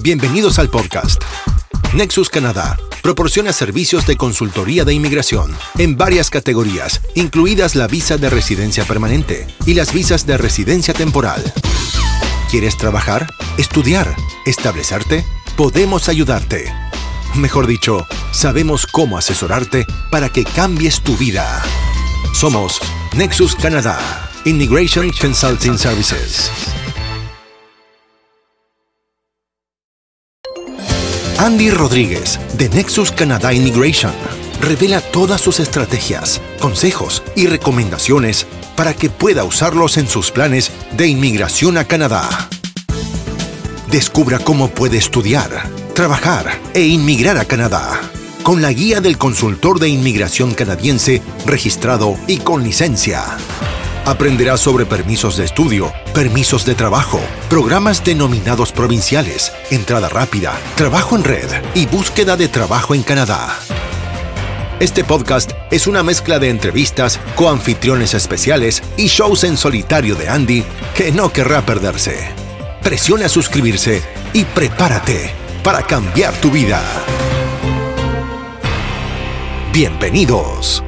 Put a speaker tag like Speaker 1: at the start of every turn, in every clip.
Speaker 1: Bienvenidos al podcast. Nexus Canadá proporciona servicios de consultoría de inmigración en varias categorías, incluidas la visa de residencia permanente y las visas de residencia temporal. ¿Quieres trabajar, estudiar, establecerte? Podemos ayudarte. Mejor dicho, sabemos cómo asesorarte para que cambies tu vida. Somos Nexus Canadá, Immigration Consulting Services. Andy Rodríguez, de Nexus Canada Immigration, revela todas sus estrategias, consejos y recomendaciones para que pueda usarlos en sus planes de inmigración a Canadá. Descubra cómo puede estudiar, trabajar e inmigrar a Canadá con la guía del consultor de inmigración canadiense registrado y con licencia. Aprenderá sobre permisos de estudio, permisos de trabajo, programas denominados provinciales, entrada rápida, trabajo en red y búsqueda de trabajo en Canadá. Este podcast es una mezcla de entrevistas, coanfitriones especiales y shows en solitario de Andy que no querrá perderse. Presiona a suscribirse y prepárate para cambiar tu vida. Bienvenidos.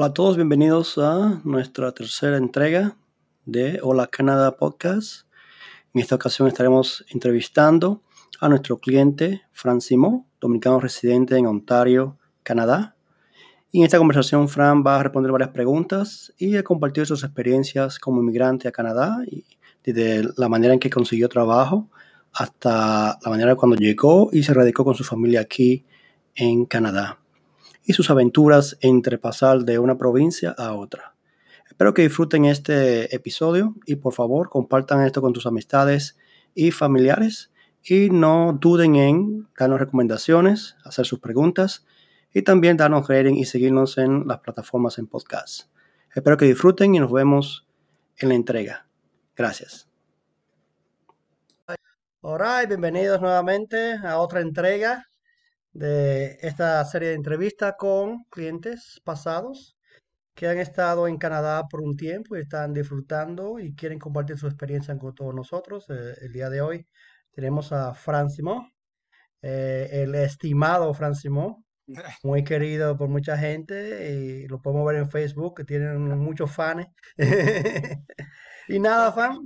Speaker 2: Hola a todos, bienvenidos a nuestra tercera entrega de Hola Canadá Podcast. En esta ocasión estaremos entrevistando a nuestro cliente Fran Simó, dominicano residente en Ontario, Canadá. Y en esta conversación Fran va a responder varias preguntas y a compartir sus experiencias como inmigrante a Canadá, y desde la manera en que consiguió trabajo hasta la manera cuando llegó y se radicó con su familia aquí en Canadá y sus aventuras entre pasar de una provincia a otra. Espero que disfruten este episodio y por favor compartan esto con tus amistades y familiares y no duden en darnos recomendaciones, hacer sus preguntas y también darnos rating y seguirnos en las plataformas en podcast. Espero que disfruten y nos vemos en la entrega. Gracias. Hola, bienvenidos nuevamente a otra entrega de esta serie de entrevistas con clientes pasados que han estado en Canadá por un tiempo y están disfrutando y quieren compartir su experiencia con todos nosotros. Eh, el día de hoy tenemos a Fran Simón, eh, el estimado Fran Simón, muy querido por mucha gente y lo podemos ver en Facebook que tienen muchos fans. Y nada, fan.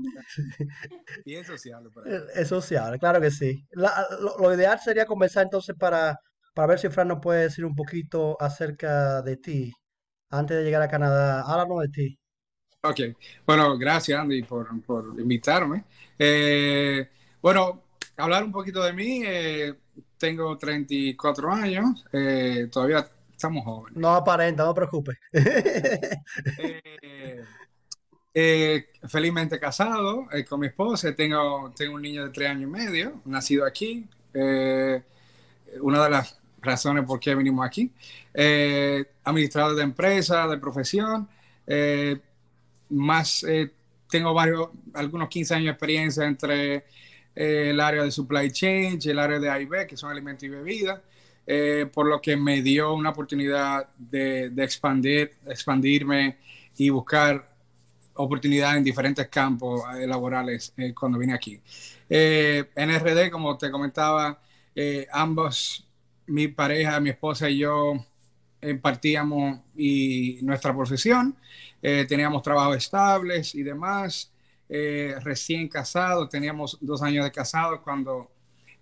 Speaker 3: Y es sociable.
Speaker 2: Es sociable, claro que sí. lo, ideal sería conversar entonces para, para ver si Fran nos puede decir un poquito acerca de ti antes de llegar a Canadá. Háblanos de ti.
Speaker 3: Ok, bueno, gracias Andy por, por invitarme. Eh, bueno, hablar un poquito de mí. Eh, tengo 34 años, eh, todavía estamos jóvenes.
Speaker 2: No aparenta, no preocupes.
Speaker 3: Eh, felizmente casado eh, con mi esposa, tengo, tengo un niño de tres años y medio, nacido aquí. Eh, una de las razones por qué vinimos aquí. administrador de empresa, de profesión. más, tengo varios, algunos 15 años de experiencia entre el área de supply chain el área de AIB, que son alimentos y bebidas. por lo que me dio una oportunidad de, expandir, expandirme y buscar oportunidades en diferentes campos eh, laborales eh, cuando vine aquí. Eh, en RD, como te comentaba, ambos, mi pareja, mi esposa y yo, partíamos y nuestra profesión, teníamos trabajos estables y demás, recién casados, teníamos dos años de casados cuando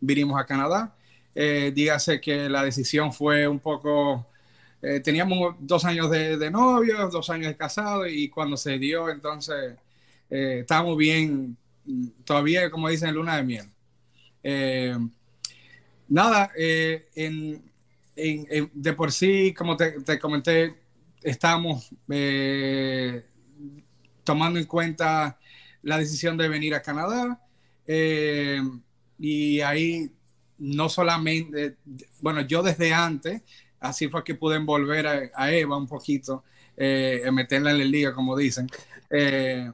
Speaker 3: vinimos a Canadá. dígase que la decisión fue un poco eh, teníamos dos años de, de novios, dos años de casados y cuando se dio, entonces eh, estábamos bien, todavía como dicen, luna de miel. Eh, nada, de por sí, como te, comenté, estamos tomando en cuenta la decisión de venir a Canadá y ahí no solamente, bueno, yo desde antes así fue que pude envolver a, Eva un poquito, eh, meterla en el liga, como dicen. Eh,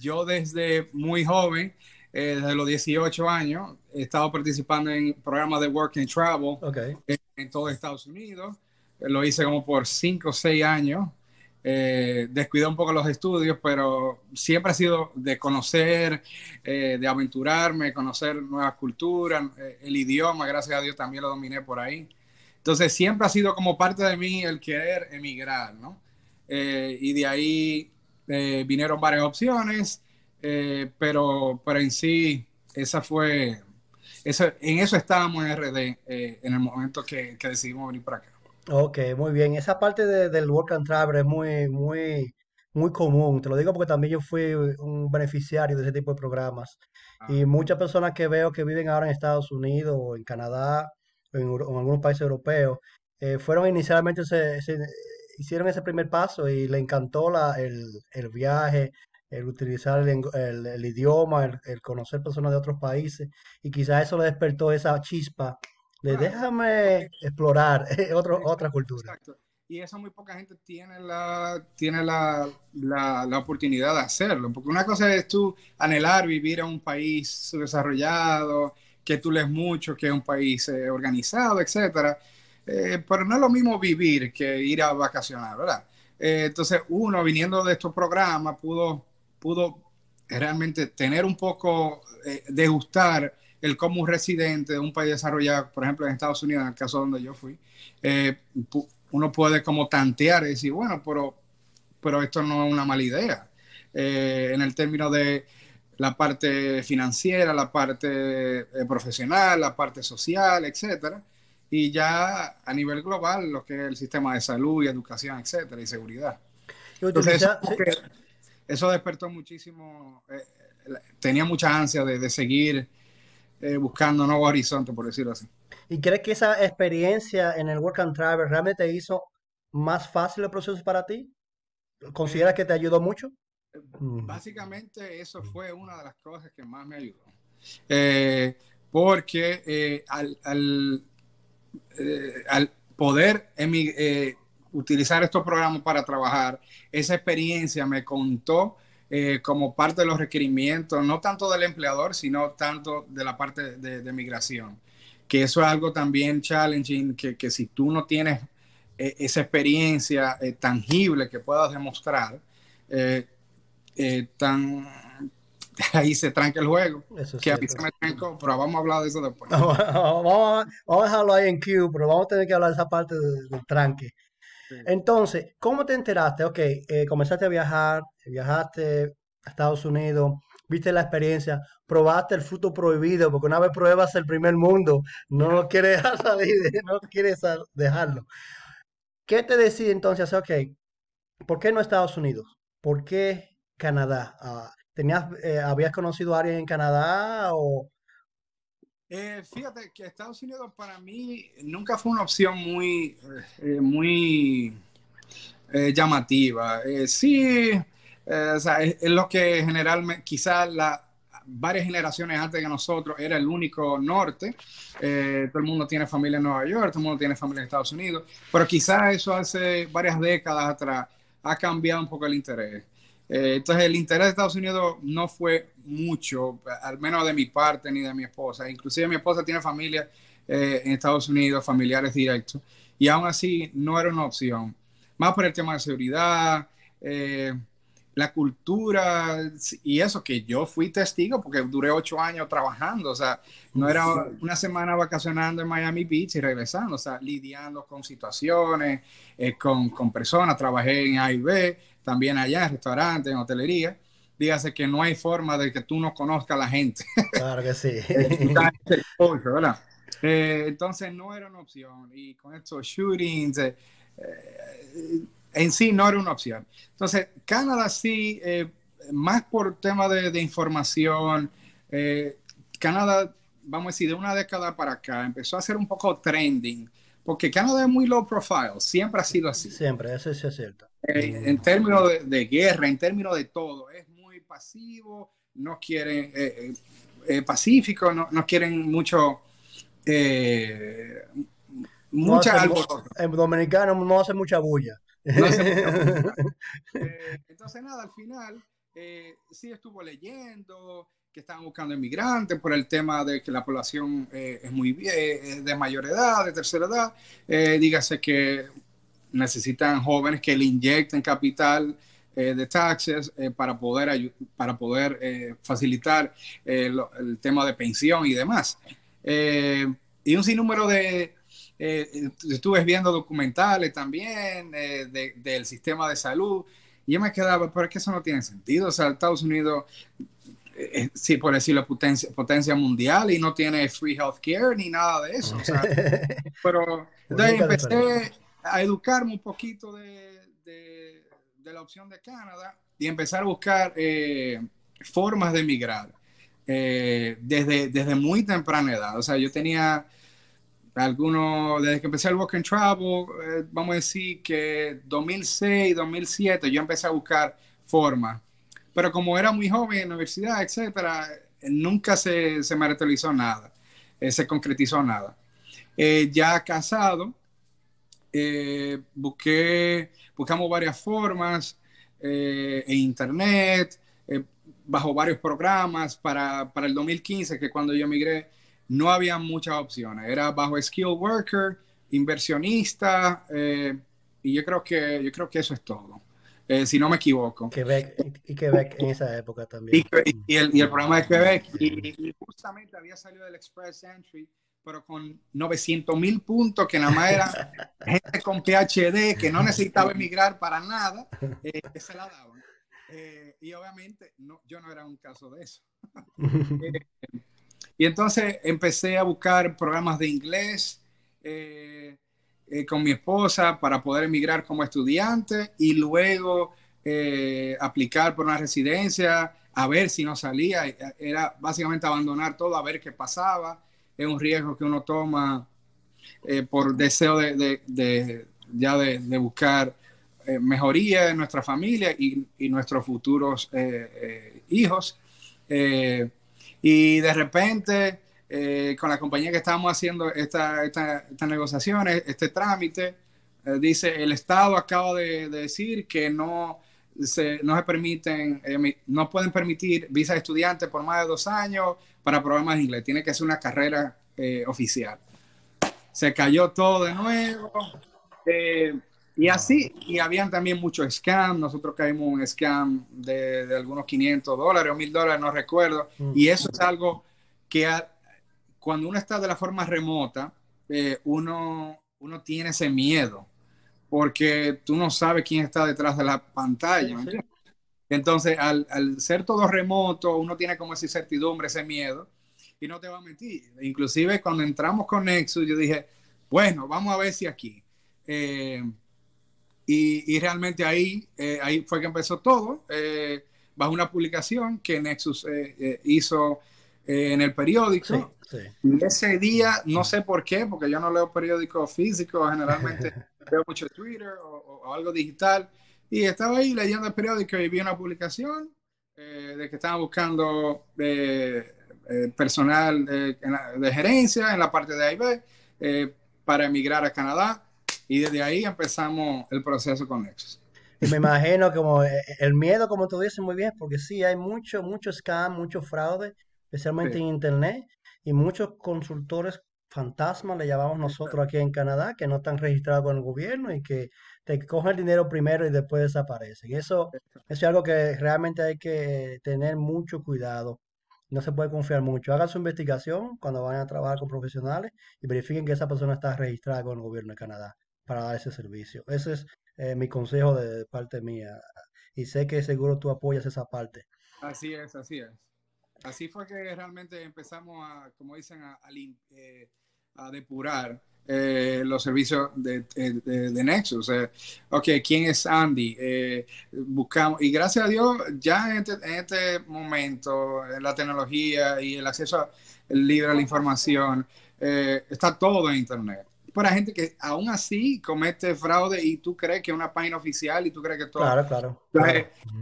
Speaker 3: yo desde muy joven desde los 18 años. He estado participando en programas de Work and Travel en, en, todo Estados Unidos. Lo hice como por 5 o 6 años. Eh, descuidé un poco los estudios, pero siempre ha sido de conocer, eh, de aventurarme, conocer nuevas culturas, eh, el idioma, gracias a Dios también lo dominé por ahí. Entonces siempre ha sido como parte de mí el querer emigrar, ¿no? y de ahí vinieron varias opciones, pero, pero en sí, esa fue, en eso estábamos en RD en el momento que, que decidimos venir para acá.
Speaker 2: Ok, muy bien. Esa parte de- del work and travel es muy, muy, muy común. Te lo digo porque también yo fui un beneficiario de ese tipo de programas. Y ah. muchas personas que veo que viven ahora en Estados Unidos o en Canadá o en, algunos países europeos, eh, fueron inicialmente, se, hicieron ese primer paso y le encantó la, el, el viaje, el utilizar el, el- idioma, el, el conocer personas de otros países. Y quizás eso le despertó esa chispa déjame explorar otro, otra cultura.
Speaker 3: Exacto. Y eso muy poca gente tiene la, tiene la, la, la, oportunidad de hacerlo. Porque una cosa es tú anhelar vivir en un país desarrollado, que tú lees mucho, que es un país eh, organizado, etcétera. Eh, pero no es lo mismo vivir que ir a vacacionar, ¿verdad? Eh, entonces, uno viniendo de estos programas pudo, pudo realmente tener un poco, degustar el como un residente de un país desarrollado, por ejemplo en Estados Unidos, en el caso donde yo fui, eh, uno puede como tantear y decir, bueno, pero, pero esto no es una mala idea. Eh, en el término de la parte financiera, la parte eh, profesional, la parte social, etcétera, y ya a nivel global lo que es el sistema de salud y educación, etcétera, y seguridad. Entonces, eso, despertó muchísimo, tenía mucha ansia de, de seguir eh, buscando nuevos horizontes, por decirlo así.
Speaker 2: ¿Y crees que esa experiencia en el Work and Travel realmente hizo más fácil el proceso para ti? ¿Consideras que te ayudó mucho?
Speaker 3: Mm. Básicamente eso fue una de las cosas que más me ayudó. Eh, porque eh, al, al, al, poder utilizar estos programas para trabajar, esa experiencia me contó eh, como parte de los requerimientos, no tanto del empleador, sino tanto de la parte de, migración. Que eso es algo también challenging, que, que si tú no tienes eh, esa experiencia eh, tangible que puedas demostrar, tan, ahí se tranca el juego. que a mí se me trancó, pero vamos a hablar de eso después.
Speaker 2: vamos, a, vamos, a, dejarlo ahí en Q, pero vamos a tener que hablar de esa parte del tranque. Entonces, ¿cómo te enteraste? Ok, eh, comenzaste a viajar, viajaste a Estados Unidos, viste la experiencia, probaste el fruto prohibido, porque una vez pruebas el primer mundo, no quieres salir, no quieres dejarlo. ¿Qué te decía entonces? Ok, ¿por qué no Estados Unidos? ¿Por qué Canadá? Ah, ¿Tenías, eh, ¿Habías conocido a alguien en Canadá o,
Speaker 3: eh, fíjate que Estados Unidos para mí nunca fue una opción muy, eh, muy eh, llamativa. sí, o sea, es, lo que generalmente, quizás las varias generaciones antes que nosotros era el único norte. todo el mundo tiene familia en Nueva York, todo el mundo tiene familia en Estados Unidos, pero quizás eso hace varias décadas atrás ha cambiado un poco el interés. Eh, entonces el interés de Estados Unidos no fue mucho, al menos de mi parte ni de mi esposa. Inclusive mi esposa tiene familia eh, en Estados Unidos, familiares directos, y aún así no era una opción. Más por el tema de seguridad, eh, la cultura y eso que yo fui testigo porque duré ocho años trabajando, o sea, no era una semana vacacionando en Miami Beach y regresando, o sea, lidiando con situaciones, con, con personas, trabajé en A y B, también allá en restaurantes, en hotelería. Dígase que no hay forma de que tú no conozcas a la gente.
Speaker 2: Claro que sí.
Speaker 3: Eh, entonces no era una opción. Y con estos shootings, eh, eh, en sí no era una opción. Entonces, Canadá sí, más por tema de, de información, Canadá, vamos a decir, de una década para acá, empezó a ser un poco trending porque Canadá es muy low profile, siempre ha sido así.
Speaker 2: Siempre, eso sí es cierto.
Speaker 3: Eh, en términos de, guerra, en términos de todo, es muy pasivo, no quieren, eh, eh, pacífico, no, no, quieren mucho, mucha
Speaker 2: no En dominicano no hace mucha bulla.
Speaker 3: entonces, nada, al final, sí estuvo leyendo, que estaban buscando inmigrantes por el tema de que la población es muy de mayor edad, de tercera edad. dígase que necesitan jóvenes que le inyecten capital de taxes para poder, para poder facilitar el tema de pensión y demás. y un sinnúmero de, eh, estuve viendo documentales también eh, del sistema de salud y yo me quedaba, pero es que eso no tiene sentido. O sea, Estados Unidos, eh, sí, por decirlo, potencia, potencia mundial y no tiene free healthcare ni nada de eso. pero entonces empecé a educarme un poquito de, de, la opción de Canadá y empezar a buscar formas de emigrar desde, desde muy temprana edad. O sea, yo tenía algunos, desde que empecé el Work and Travel, eh, vamos a decir que 2006, 2007, yo empecé a buscar formas. Pero como era muy joven en la universidad, etcétera, nunca se, se materializó nada, eh, se concretizó nada. Eh, ya casado, busqué, buscamos varias formas en internet, bajo varios programas para, para el 2015, que cuando yo migré, no había muchas opciones. Era bajo skill worker, inversionista, eh, y yo creo que yo creo que eso es todo. Eh, si no me equivoco.
Speaker 2: Quebec, y Quebec en esa época también.
Speaker 3: Y, el, y el, programa de Quebec. Y, justamente había salido del Express Entry, pero con 900 mil puntos, que nada más era gente con PhD, que no necesitaba emigrar para nada, eh, que se la daban. y obviamente no, yo no era un caso de eso. Y entonces empecé a buscar programas de inglés eh, eh, con mi esposa para poder emigrar como estudiante y luego eh, aplicar por una residencia, a ver si no salía. Era básicamente abandonar todo, a ver qué pasaba. Es un riesgo que uno toma por deseo de, ya de, buscar mejoría en nuestra familia y, y nuestros futuros hijos. Y de repente, eh, con la compañía que estábamos haciendo estas esta, negociaciones, este trámite, eh, dice, el Estado acaba de, decir que no se, no se permiten, eh, no pueden permitir visa de estudiante por más de dos años para programas de inglés. Tiene que ser una carrera oficial. Se cayó todo de nuevo. Y así, y habían también muchos scams, nosotros caímos un scam de, algunos 500 dólares o 1000 dólares, no recuerdo, mm. y eso es algo que cuando uno está de la forma remota, eh, uno, uno tiene ese miedo, porque tú no sabes quién está detrás de la pantalla. Entonces, al, al, ser todo remoto, uno tiene como esa incertidumbre, ese miedo, y no te va a mentir. Inclusive cuando entramos con Nexus, yo dije, bueno, vamos a ver si aquí. Eh, y, realmente ahí, eh, ahí fue que empezó todo, eh, bajo una publicación que Nexus eh, en el periódico. Y ese día, no sé por qué, porque yo no leo periódicos físicos, generalmente veo mucho Twitter o, algo digital. Y estaba ahí leyendo el periódico y vi una publicación de que estaban buscando personal de gerencia en la parte de AIB para emigrar a Canadá y desde ahí empezamos el proceso con Nexus.
Speaker 2: Y me imagino como eh, el miedo, como tú dices muy bien, porque sí, hay mucho, mucho scam, mucho fraude, especialmente en Internet, y muchos consultores fantasmas, le llamamos nosotros aquí en Canadá, que no están registrados con el gobierno y que te cogen el dinero primero y después desaparecen. Eso, eso es algo que realmente hay que tener mucho cuidado. No se puede confiar mucho. Hagan su investigación cuando vayan a trabajar con profesionales y verifiquen que esa persona está registrada con el gobierno de Canadá para dar ese servicio. Ese es eh, mi consejo de, parte mía. Y sé que seguro tú apoyas esa parte.
Speaker 3: Así es, así es. Así fue que realmente empezamos a, como dicen, a, eh, depurar eh, los servicios de, de, Nexus. ok, ¿quién es Andy? buscamos, y gracias a Dios, ya en este, en este momento, la tecnología y el acceso libre a la información, está todo en Internet para gente que aún así comete fraude y tú crees que es una página oficial y tú crees que todo.
Speaker 2: Claro, claro.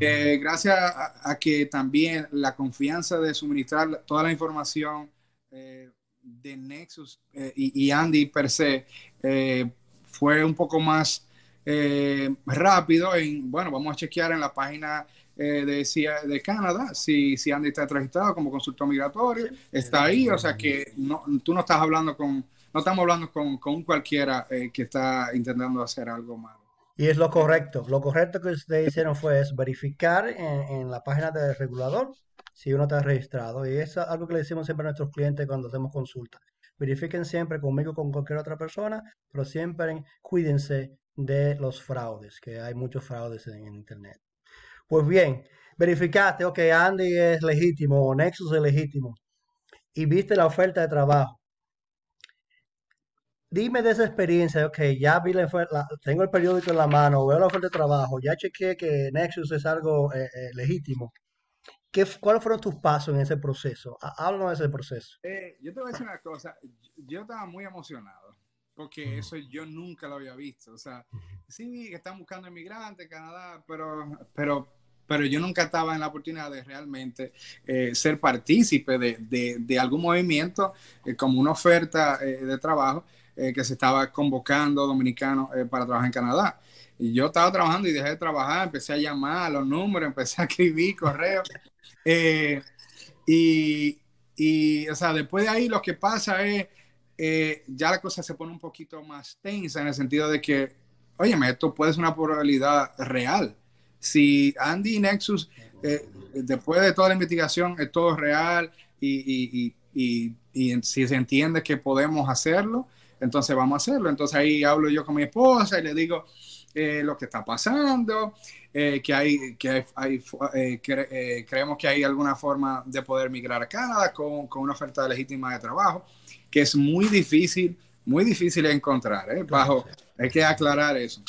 Speaker 3: Eh, gracias a, que también la confianza de suministrar toda la información eh, de Nexus eh, y, Andy per se fue un poco más rápido en, bueno, vamos a chequear en la página eh, de, de Canadá, si, si Andy está registrado como consultor migratorio, está ahí, o sea que no, tú no estás hablando con, no estamos hablando con, con cualquiera eh, que está intentando hacer algo malo.
Speaker 2: Y es lo correcto. Lo correcto que ustedes hicieron fue verificar en, en, la página del regulador si uno está registrado. Y es algo que le decimos siempre a nuestros clientes cuando hacemos consultas. Verifiquen siempre conmigo con cualquier otra persona, pero siempre cuídense de los fraudes, que hay muchos fraudes en, en Internet. Pues bien, verificaste, ok, Andy es legítimo o Nexus es legítimo y viste la oferta de trabajo. Dime de esa experiencia, ok, ya vi la, la, tengo el periódico en la mano, veo la oferta de trabajo, ya chequeé que Nexus es algo eh, eh, legítimo. ¿Qué, ¿Cuáles fueron tus pasos en ese proceso? Háblanos de ese proceso.
Speaker 3: Eh, yo te voy a decir una cosa, yo estaba muy emocionado porque eso yo nunca lo había visto. O sea, sí, que están buscando inmigrantes en Canadá, pero, pero, pero yo nunca estaba en la oportunidad de realmente eh, ser partícipe de, de, de, algún movimiento eh, como una oferta eh, de trabajo eh, que se estaba convocando dominicanos eh, para trabajar en Canadá. Y yo estaba trabajando y dejé de trabajar, empecé a llamar a los números, empecé a escribir correos. Eh, y, y, o sea, después de ahí lo que pasa es eh, ya la cosa se pone un poquito más tensa en el sentido de que, oye, esto puede ser una probabilidad real. Si Andy y Nexus, después de toda la investigación, es todo real y, y, y, y, si se entiende que podemos hacerlo, entonces vamos a hacerlo. Entonces ahí hablo yo con mi esposa y le digo eh, lo que está pasando, eh, que hay, que hay, hay eh, cre creemos que hay alguna forma de poder migrar a Canadá con, con una oferta legítima de trabajo que es muy difícil, muy difícil encontrar. Bajo, hay que aclarar eso.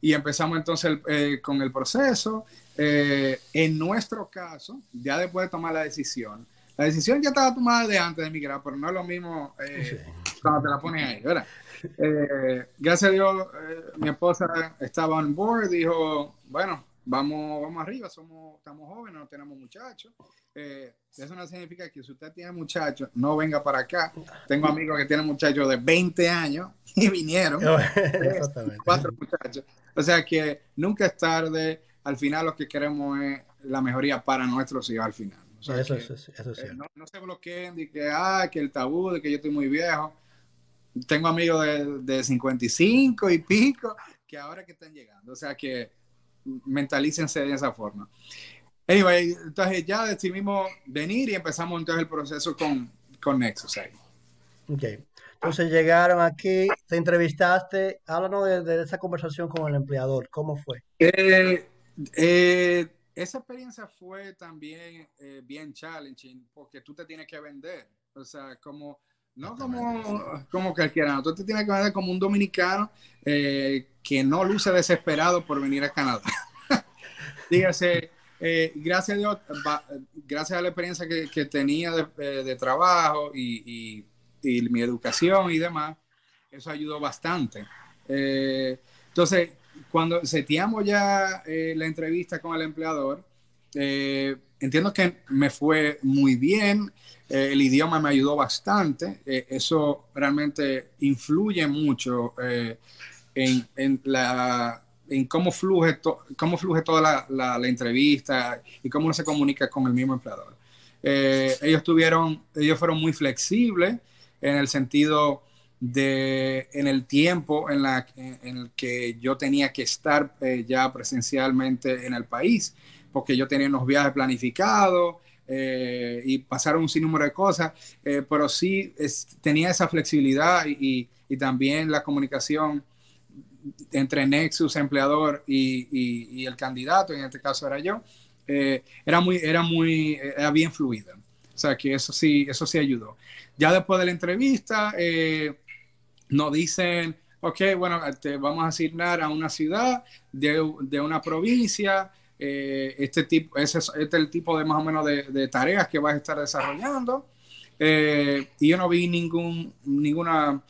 Speaker 3: Y empezamos entonces el, con el proceso. En nuestro caso, ya después de tomar la decisión, la decisión ya estaba tomada de antes de migrar, pero no es lo mismo sí. cuando te la pones ahí, ¿verdad? gracias a Dios, mi esposa estaba on board, dijo, bueno, vamos, vamos arriba, somos, estamos jóvenes, no tenemos muchachos. Eh, eso no significa que si usted tiene muchachos, no venga para acá. Tengo amigos que tienen muchachos de 20 años y vinieron. cuatro muchachos. O sea que nunca es tarde. Al final lo que queremos es la mejoría para nuestros hijos al final. O sea
Speaker 2: eso,
Speaker 3: que,
Speaker 2: eso, eso es
Speaker 3: eh, no, no, se bloqueen de que, ah, que el tabú de que yo estoy muy viejo. Tengo amigos de, de 55 y pico que ahora que están llegando. O sea que mentalícense de esa forma. Anyway, entonces ya decidimos venir y empezamos entonces el proceso con, con Nexus ahí.
Speaker 2: Ok. Entonces llegaron aquí, te entrevistaste, háblanos de, de, esa conversación con el empleador, ¿cómo fue?
Speaker 3: Eh, eh, esa experiencia fue también eh, bien challenging porque tú te tienes que vender, o sea, como, no como, como cualquiera, no, tú te tienes que vender como un dominicano eh, que no luce desesperado por venir a Canadá. Dígase, eh, gracias a Dios, va, gracias a la experiencia que, que tenía de, eh, de trabajo y, y, y, mi educación y demás, eso ayudó bastante. Eh, entonces, cuando seteamos ya eh, la entrevista con el empleador, eh, entiendo que me fue muy bien, el idioma me ayudó bastante, eso realmente influye mucho en, en la en cómo fluye, to, cómo fluye toda la, la, la, entrevista y cómo uno se comunica con el mismo empleador. Eh, ellos tuvieron, ellos fueron muy flexibles en el sentido de, en el tiempo en, la, en el que yo tenía que estar eh, ya presencialmente en el país, porque yo tenía unos viajes planificados eh, y pasaron un sinnúmero de cosas, eh, pero sí es, tenía esa flexibilidad y, y, también la comunicación entre Nexus, empleador y, y, y, el candidato, en este caso era yo, eh, era muy, era muy, era bien fluida. O sea que eso sí, eso sí ayudó. Ya después de la entrevista, eh, nos dicen, ok, bueno, te vamos a asignar a una ciudad de, de una provincia, eh, este tipo, ese, este es el tipo de más o menos de, de tareas que vas a estar desarrollando. Eh, y yo no vi ningún, ninguna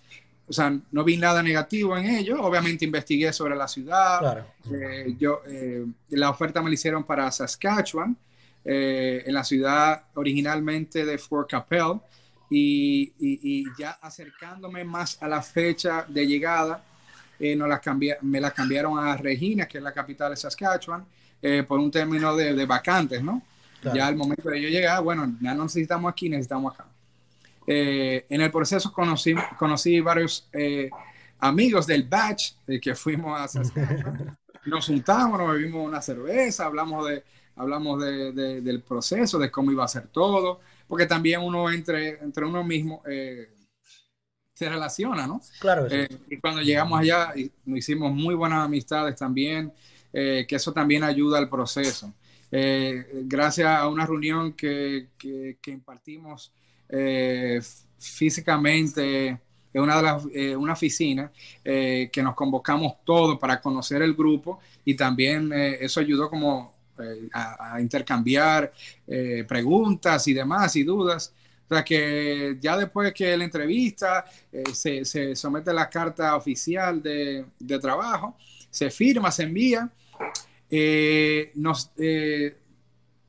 Speaker 3: o sea, no vi nada negativo en ello. Obviamente investigué sobre la ciudad.
Speaker 2: Claro.
Speaker 3: Eh, yo, eh, la oferta me la hicieron para Saskatchewan, en la ciudad originalmente de Fort Capel. Y, y, y, ya acercándome más a la fecha de llegada, eh, nos la cambié, me la cambiaron a Regina, que es la capital de Saskatchewan. eh, por un término de, vacantes, ¿no? Ya al momento de yo llegar, bueno, ya no necesitamos aquí, necesitamos acá. Eh, en el proceso conocí, conocí varios amigos del batch que fuimos a hacer. nos juntamos, nos bebimos una cerveza, hablamos de, hablamos de, del proceso, de cómo iba a ser todo, porque también uno entre, entre uno mismo eh, se relaciona, ¿no?
Speaker 2: Claro.
Speaker 3: Eh, y cuando llegamos allá, nos hicimos muy buenas amistades también, eh, que eso también ayuda al proceso. gracias a una reunión que, que, que impartimos físicamente en una, de las, una oficina que nos convocamos todos para conocer el grupo y también eso ayudó como eh, a, intercambiar eh, preguntas y demás y dudas. O sea que ya después que la entrevista eh, se, se, somete la carta oficial de, de, trabajo, se firma, se envía, nos,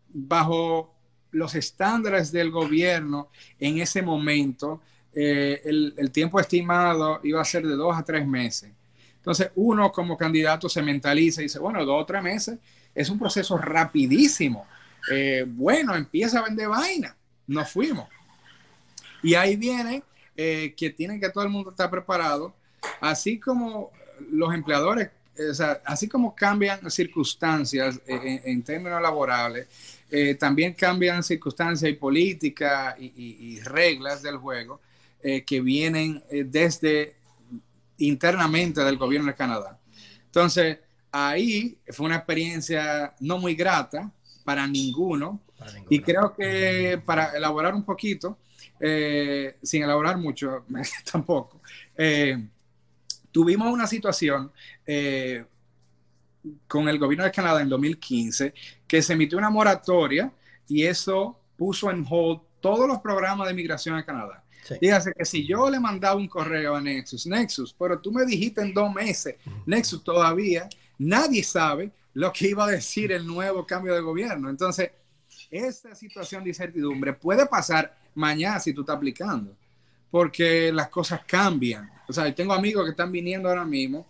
Speaker 3: bajo los estándares del gobierno en ese momento, el, el, tiempo estimado iba a ser de dos a tres meses. Entonces uno como candidato se mentaliza y dice, bueno, dos o tres meses es un proceso rapidísimo. Eh, bueno, empieza a vender vaina. Nos fuimos. Y ahí viene eh, que tiene que todo el mundo estar preparado, así como los empleadores, o sea, así como cambian circunstancias eh, en, términos laborales, también cambian circunstancias y políticas y, reglas del juego que vienen desde internamente del gobierno de Canadá. Entonces, ahí fue una experiencia no muy grata para ninguno. Y creo que para elaborar un poquito, eh, sin elaborar mucho tampoco, eh, tuvimos una situación eh, con el gobierno de Canadá en 2015 que se emitió una moratoria y eso puso en hold todos los programas de migración a Canadá. Dígase que si yo le mandaba un correo a Nexus, Nexus, pero tú me dijiste en dos meses, Nexus todavía nadie sabe lo que iba a decir el nuevo cambio de gobierno. Entonces, esta situación de incertidumbre puede pasar mañana si tú estás aplicando, porque las cosas cambian. O sea, tengo amigos que están viniendo ahora mismo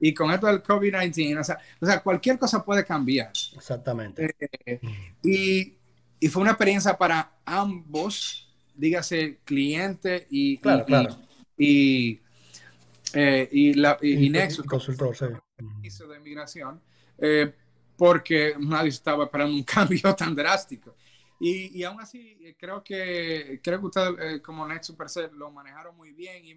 Speaker 3: y con esto del COVID-19, o sea, cualquier cosa puede cambiar.
Speaker 2: Exactamente.
Speaker 3: Eh, y, fue una experiencia para ambos, dígase cliente y,
Speaker 2: claro, claro.
Speaker 3: y, eh, y, la, y, Nexus,
Speaker 2: consultor, sí.
Speaker 3: De migración, eh, porque nadie estaba esperando un cambio tan drástico. Y, y aún así, eh, creo que, creo que ustedes, como Nexus per se, lo manejaron muy bien, y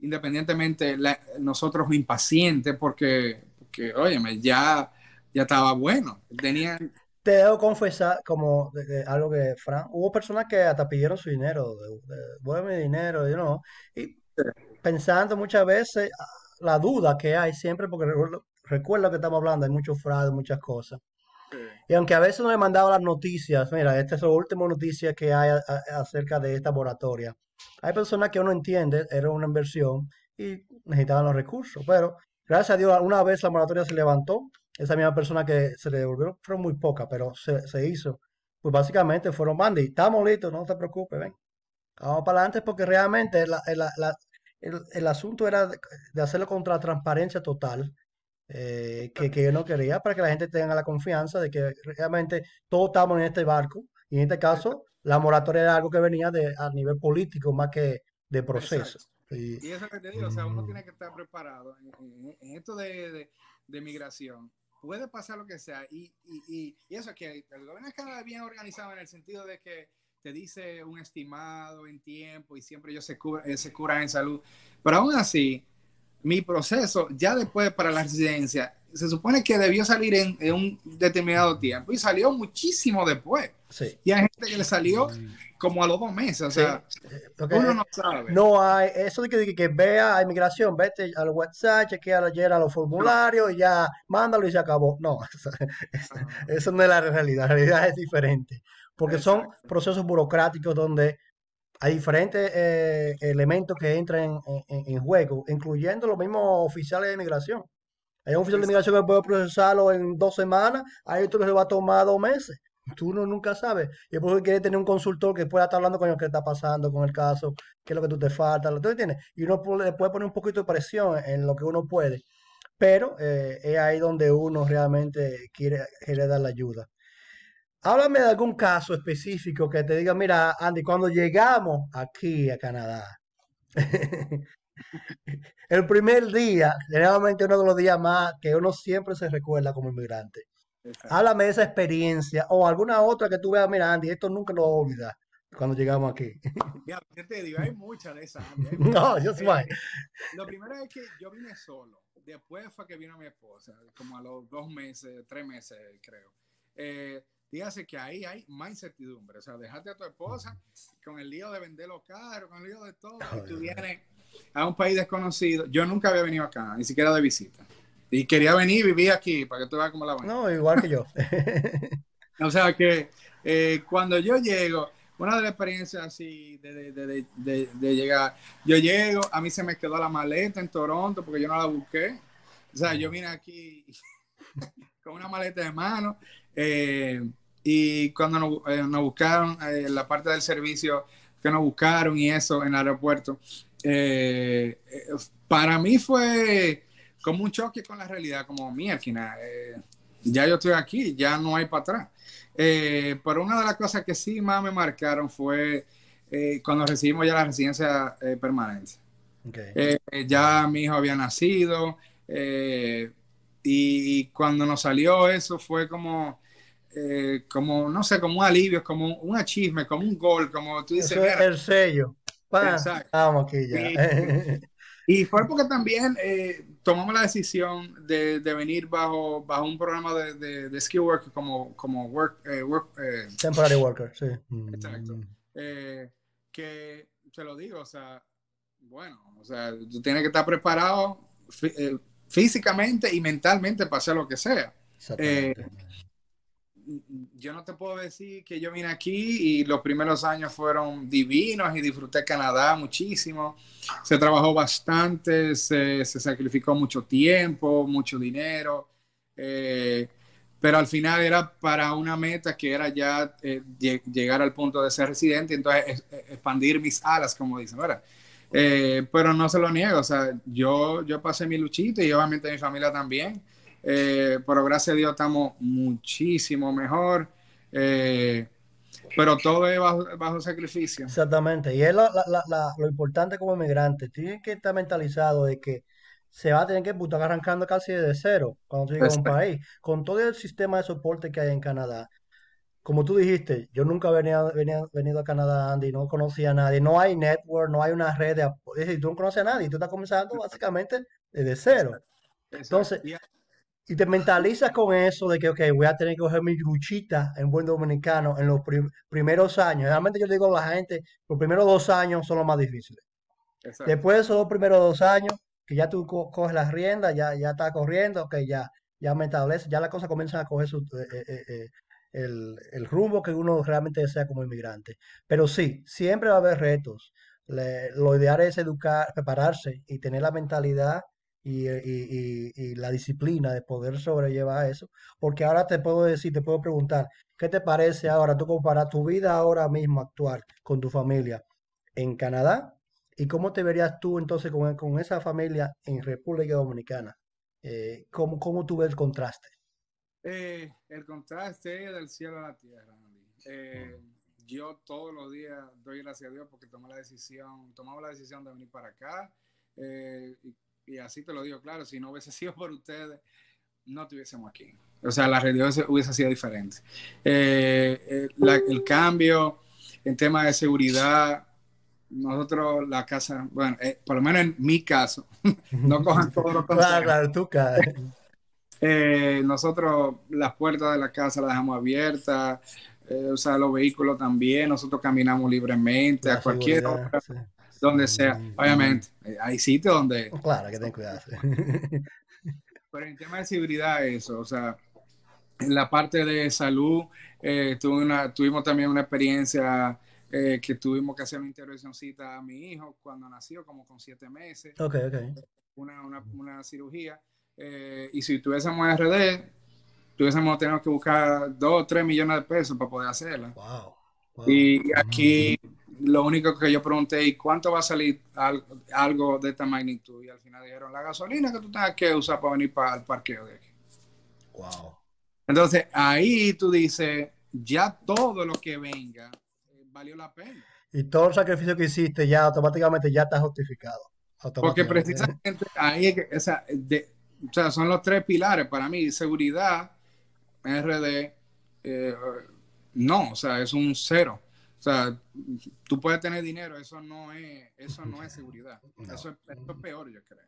Speaker 3: independientemente nosotros impacientes, porque, porque óyeme, ya, ya estaba bueno. Tenían,
Speaker 2: te debo confesar, como algo que, Fran, hubo personas que hasta pidieron su dinero, de, mi dinero, you know, y pensando muchas veces la duda que hay siempre, porque recuerdo, que estamos hablando, hay muchos fraudes, muchas cosas. Y aunque a veces no he mandado las noticias, mira, esta es la última noticia que hay acerca de esta moratoria. Hay personas que uno entiende, era una inversión y necesitaban los recursos, pero gracias a Dios, una vez la moratoria se levantó, esa misma persona que se le devolvieron fueron muy pocas, pero se, hizo. Pues básicamente fueron Mandy, estamos listos, no se preocupe, ven. Vamos para adelante porque realmente la, la, el, asunto era de, hacerlo contra la transparencia total, eh, que, que, yo no quería, para que la gente tenga la confianza de que realmente todos estamos en este barco, y en este caso la moratoria era algo que venía de, a nivel político más que de proceso.
Speaker 3: Y, eso que te digo, o sea, uno tiene que estar preparado en, esto de, de, migración. Puede pasar lo que sea, y, y, y eso que el gobierno es cada bien organizado en el sentido de que te dice un estimado en tiempo y siempre ellos se, eh, se curan en salud. Pero aún así, mi proceso ya después para la residencia se supone que debió salir en, un determinado tiempo y salió muchísimo después. Y hay gente que le salió como a los dos meses. O sea, uno no sabe.
Speaker 2: No hay, eso de que, que, vea a inmigración, vete al WhatsApp, chequea ayer los formularios y ya mándalo y se acabó. No, eso no es la realidad. La realidad es diferente porque son procesos burocráticos donde hay diferentes eh, elementos que entran en, juego, incluyendo los mismos oficiales de inmigración. Hay un oficial de inmigración que puede procesarlo en dos semanas, hay otro que se va a tomar dos meses. Tú no, nunca sabes. Y por eso quiere tener un consultor que pueda estar hablando con lo que está pasando con el caso, qué es lo que tú te falta, ¿tú entiendes? Y uno le puede poner un poquito de presión en lo que uno puede. pero eh, es ahí donde uno realmente quiere, quiere dar la ayuda. Háblame de algún caso específico que te diga, mira, Andy, cuando llegamos aquí a Canadá, el primer día, generalmente uno de los días más que uno siempre se recuerda como inmigrante. Háblame de esa experiencia o alguna otra que tú veas, mira, Andy, esto nunca lo olvidar cuando llegamos aquí.
Speaker 3: Ya, te digo, hay muchas de esas.
Speaker 2: no, yo soy.
Speaker 3: Eh, lo primero es que yo vine solo. Después fue que vino mi esposa, como a los dos meses, tres meses, creo. Eh, dígase que ahí hay más incertidumbre. O sea, dejate a tu esposa con el lío de vender los carros, con el lío de todo. Y tú vienes a un país desconocido. Yo nunca había venido acá, ni siquiera de visita. Y quería venir y vivir aquí para que tú veas cómo la van.
Speaker 2: No, igual que yo.
Speaker 3: o sea que eh, cuando yo llego, una de las experiencias así de, de, de, de, llegar, yo llego, a mí se me quedó la maleta en Toronto porque yo no la busqué. O sea, yo vine aquí con una maleta de mano eh, y cuando nos, eh, nos buscaron, la parte del servicio que nos buscaron y eso en el aeropuerto, para mí fue como un choque con la realidad, como mierda, eh, ya yo estoy aquí, ya no hay para atrás. Eh, pero una de las cosas que sí más me marcaron fue eh, cuando recibimos ya la residencia eh, permanente. ya mi hijo había nacido y cuando nos salió eso fue como, como no sé, como un alivio, como un achisme, como un gol, como tú dices.
Speaker 2: el sello. Vamos aquí ya.
Speaker 3: Y fue porque también eh, tomamos la decisión de, de, venir bajo, bajo un programa de, de, de skill work como, como work, eh, work
Speaker 2: eh, temporary worker, sí.
Speaker 3: Exacto. Mm. Eh, que te lo digo, o sea, bueno, o sea, tú tienes que estar preparado eh, físicamente y mentalmente para hacer lo que sea. Yo no te puedo decir que yo vine aquí y los primeros años fueron divinos y disfruté Canadá muchísimo. Se trabajó bastante, se, sacrificó mucho tiempo, mucho dinero, eh, pero al final era para una meta que era ya eh, llegar al punto de ser residente, entonces expandir mis alas, como dicen, ¿verdad? Eh, pero no se lo niego, o sea, yo, yo pasé mi luchita y obviamente mi familia también. Eh, pero gracias a Dios estamos muchísimo mejor. Eh, pero todo es bajo, sacrificio.
Speaker 2: Exactamente. Y es lo, lo importante como inmigrante. Tienes que estar mentalizado de que se va a tener que estar arrancando casi desde cero cuando tú llegas a un país. Con todo el sistema de soporte que hay en Canadá. Como tú dijiste, yo nunca venía, venido a Canadá, Andy, no conocía a nadie. No hay network, no hay una red. De, es decir, tú no conoces a nadie. Tú estás comenzando básicamente desde cero. Entonces, y te mentalizas con eso de que, ok, voy a tener que coger mi luchita en buen dominicano en los primeros años. Realmente yo digo a la gente, los primeros dos años son los más difíciles. Después de esos dos primeros dos años, que ya tú coges las riendas, ya, ya está corriendo, ok, ya, ya me establece, ya las cosas comienzan a coger su, eh, eh, eh, el, el, rumbo que uno realmente desea como inmigrante. Pero sí, siempre va a haber retos. lo ideal es educar, prepararse y tener la mentalidad y, y, y, la disciplina de poder sobrellevar eso. Porque ahora te puedo decir, te puedo preguntar, ¿qué te parece ahora tú comparas tu vida ahora mismo actual con tu familia en Canadá? ¿Y cómo te verías tú entonces con, con esa familia en República Dominicana? Eh, ¿cómo, ¿Cómo tú ves el contraste?
Speaker 3: Eh, el contraste es del cielo a la tierra, eh, Yo todos los días doy gracias a Dios porque tomé la decisión, tomamos la decisión de venir para acá. Eh, y así te lo digo claro, si no hubiese sido por ustedes, no estuviésemos aquí. O sea, la realidad hubiese sido diferente. Eh, eh, el cambio en tema de seguridad, nosotros la casa, bueno, eh, por lo menos en mi caso, no cojan todos los
Speaker 2: Claro, claro, tú
Speaker 3: nosotros las puertas de la casa las dejamos abiertas, o sea, los vehículos también, nosotros caminamos libremente a cualquier hora donde sea. Mm. Obviamente, eh, hay sitios donde...
Speaker 2: Claro, que ten cuidado.
Speaker 3: Pero en tema de seguridad, eso, o sea, en la parte de salud, eh, una, tuvimos también una experiencia eh, que tuvimos que hacer una intervencióncita a mi hijo cuando nació, como con siete meses.
Speaker 2: Ok, ok.
Speaker 3: Una, una, una cirugía. y si tuviésemos RD, tuviésemos tenido que buscar dos o tres millones de pesos para poder hacerla.
Speaker 2: Wow.
Speaker 3: Y aquí lo único que yo pregunté, ¿y cuánto va a salir algo de esta magnitud? Y al final dijeron, la gasolina que tú tengas que usar para venir para el parqueo de aquí. Wow. Entonces, ahí tú dices, ya todo lo que venga eh, valió la pena.
Speaker 2: Y todo el sacrificio que hiciste ya automáticamente ya está justificado.
Speaker 3: Porque precisamente ahí o sea, o sea, son los tres pilares para mí, seguridad, RD, eh, no, o sea, es un cero. O sea, tú puedes tener dinero, eso no es, eso no es seguridad. Eso, es, peor, yo creo.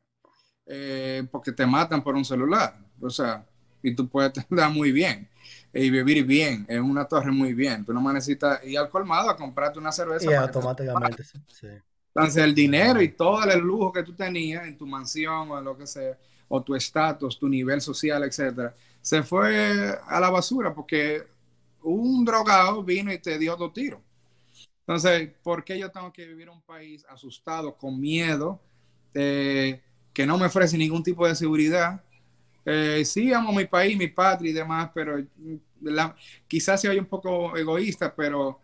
Speaker 3: Eh, porque te matan por un celular. O sea, y tú puedes estar muy bien y vivir bien en una torre muy bien. Tú no necesitas ir al colmado a comprarte una cerveza.
Speaker 2: Y automáticamente, sí.
Speaker 3: Entonces, el dinero y todo el lujo que tú tenías en tu mansión o lo que sea, o tu estatus, tu nivel social, etcétera, se fue a la basura porque un drogado vino y te dio dos tiros. Entonces, ¿por qué yo tengo que vivir en un país asustado, con miedo, eh, que no me ofrece ningún tipo de seguridad? Eh, sí, amo mi país, mi patria y demás, pero quizás sea un poco egoísta, pero,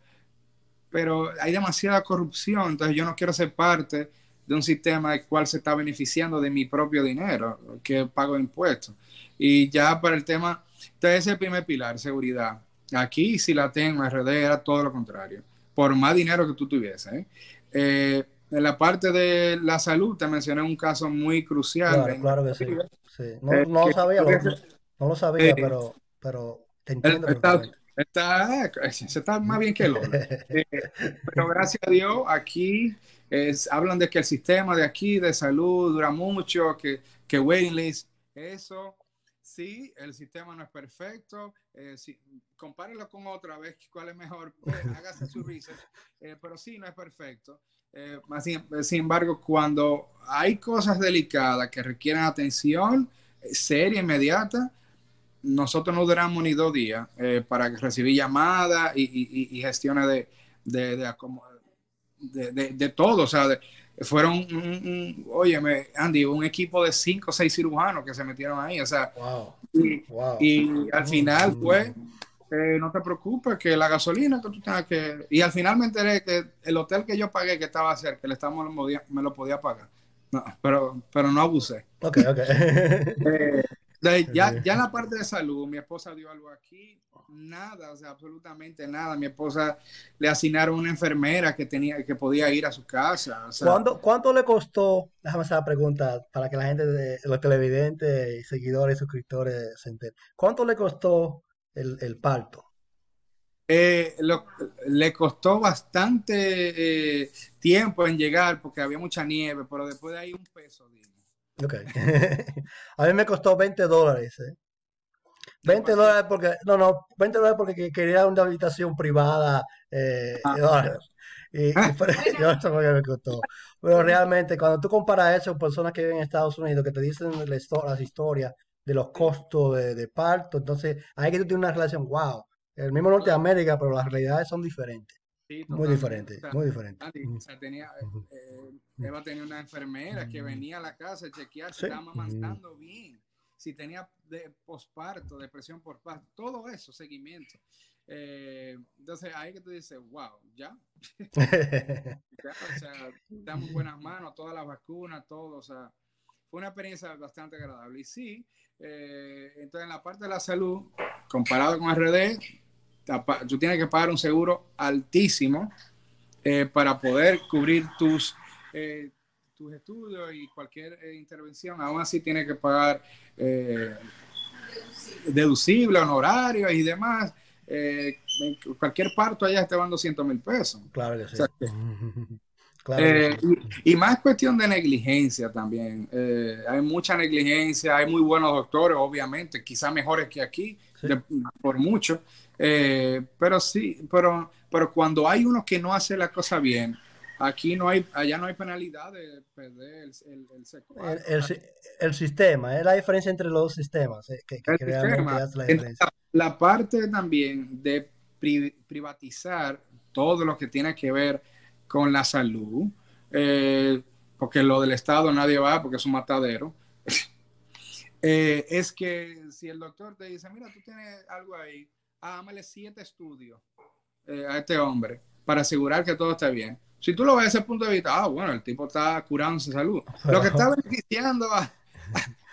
Speaker 3: pero hay demasiada corrupción, entonces yo no quiero ser parte de un sistema el cual se está beneficiando de mi propio dinero, que pago impuestos. Y ya para el tema, entonces ese es el primer pilar, seguridad. Aquí, si la tengo, RD era todo lo contrario por más dinero que tú tuvieses. ¿eh? Eh, en la parte de la salud, te mencioné un caso muy crucial.
Speaker 2: Claro, que sí. No, eh, no, lo sabía, no lo sabía, pero, pero te entiendo.
Speaker 3: Está, está, está, más bien que lo. pero gracias a Dios, aquí es, hablan de que el sistema de aquí de salud dura mucho, que, que waiting list, eso sí, el sistema no es perfecto, eh, compárelo con otra vez, cuál es mejor, pues, hágase su research, eh, pero sí, no es perfecto. Eh, sin, embargo, cuando hay cosas delicadas que requieren atención eh, seria, inmediata, nosotros no duramos ni dos días para recibir llamadas y, gestiones de, de, de, de, todo, o sea, fueron, un, Andy, un equipo de cinco o seis cirujanos que se metieron ahí, o sea, y, al final fue, eh, no te preocupes, que la gasolina que tú tengas que, y al final me enteré que el hotel que yo pagué, que estaba cerca, el Estado me lo podía pagar, no, pero, pero no abusé.
Speaker 2: Ok, ok.
Speaker 3: Eh, ya, ya en la parte de salud, mi esposa dio algo aquí, nada, o sea, absolutamente nada. Mi esposa le asignaron una enfermera que tenía, que podía ir a su casa.
Speaker 2: ¿Cuánto, le costó? Déjame hacer la pregunta para que la gente, de, los televidentes, seguidores, suscriptores se enteren. ¿Cuánto le costó el, parto?
Speaker 3: Eh, le costó bastante eh, tiempo en llegar porque había mucha nieve, pero después de ahí un peso,
Speaker 2: Ok. a mí me costó 20 dólares. ¿eh? 20 dólares porque, no, no, 20 dólares porque quería una habitación privada. Eh, ah. y, pero, realmente, cuando tú comparas eso con personas que viven en Estados Unidos, que te dicen las historias de los costos de, parto, entonces hay que tú tienes una relación, wow, el mismo Norteamérica, pero las realidades son diferentes. Muy diferentes, muy diferentes.
Speaker 3: tenía, eh, Eva tenía una enfermera que venía a la casa a chequear si estaba amamantando bien si tenía de posparto, depresión por parto, todo eso, seguimiento. Eh, entonces ahí que tú dices, wow, ya. ya o sea, en buenas manos, todas las vacunas, todo, o sea, fue una experiencia bastante agradable. Y sí, eh, entonces en la parte de la salud, comparado con RD, tú tienes que pagar un seguro altísimo eh, para poder cubrir tus tus estudios y cualquier eh, intervención, aún así tiene que pagar eh, deducible, honorarios y demás. Eh, cualquier parto allá te van 200 mil pesos.
Speaker 2: Claro que sí.
Speaker 3: y, más cuestión de negligencia también. hay mucha negligencia, hay muy buenos doctores, obviamente, quizá mejores que aquí, por mucho. Pero sí, pero, pero cuando hay uno que no hace la cosa bien, Aquí no hay, allá no hay penalidad de perder el,
Speaker 2: el, el, sistema, es la diferencia entre los sistemas eh, que,
Speaker 3: la, parte también de privatizar todo lo que tiene que ver con la salud, eh, porque lo del Estado nadie va porque es un matadero. Eh, es que si el doctor te dice, mira, tú tienes algo ahí, hágame siete estudios a este hombre para asegurar que todo esté bien. Si tú lo ves desde ese punto de vista, ah, bueno, el tipo está curando su salud. Lo que está beneficiando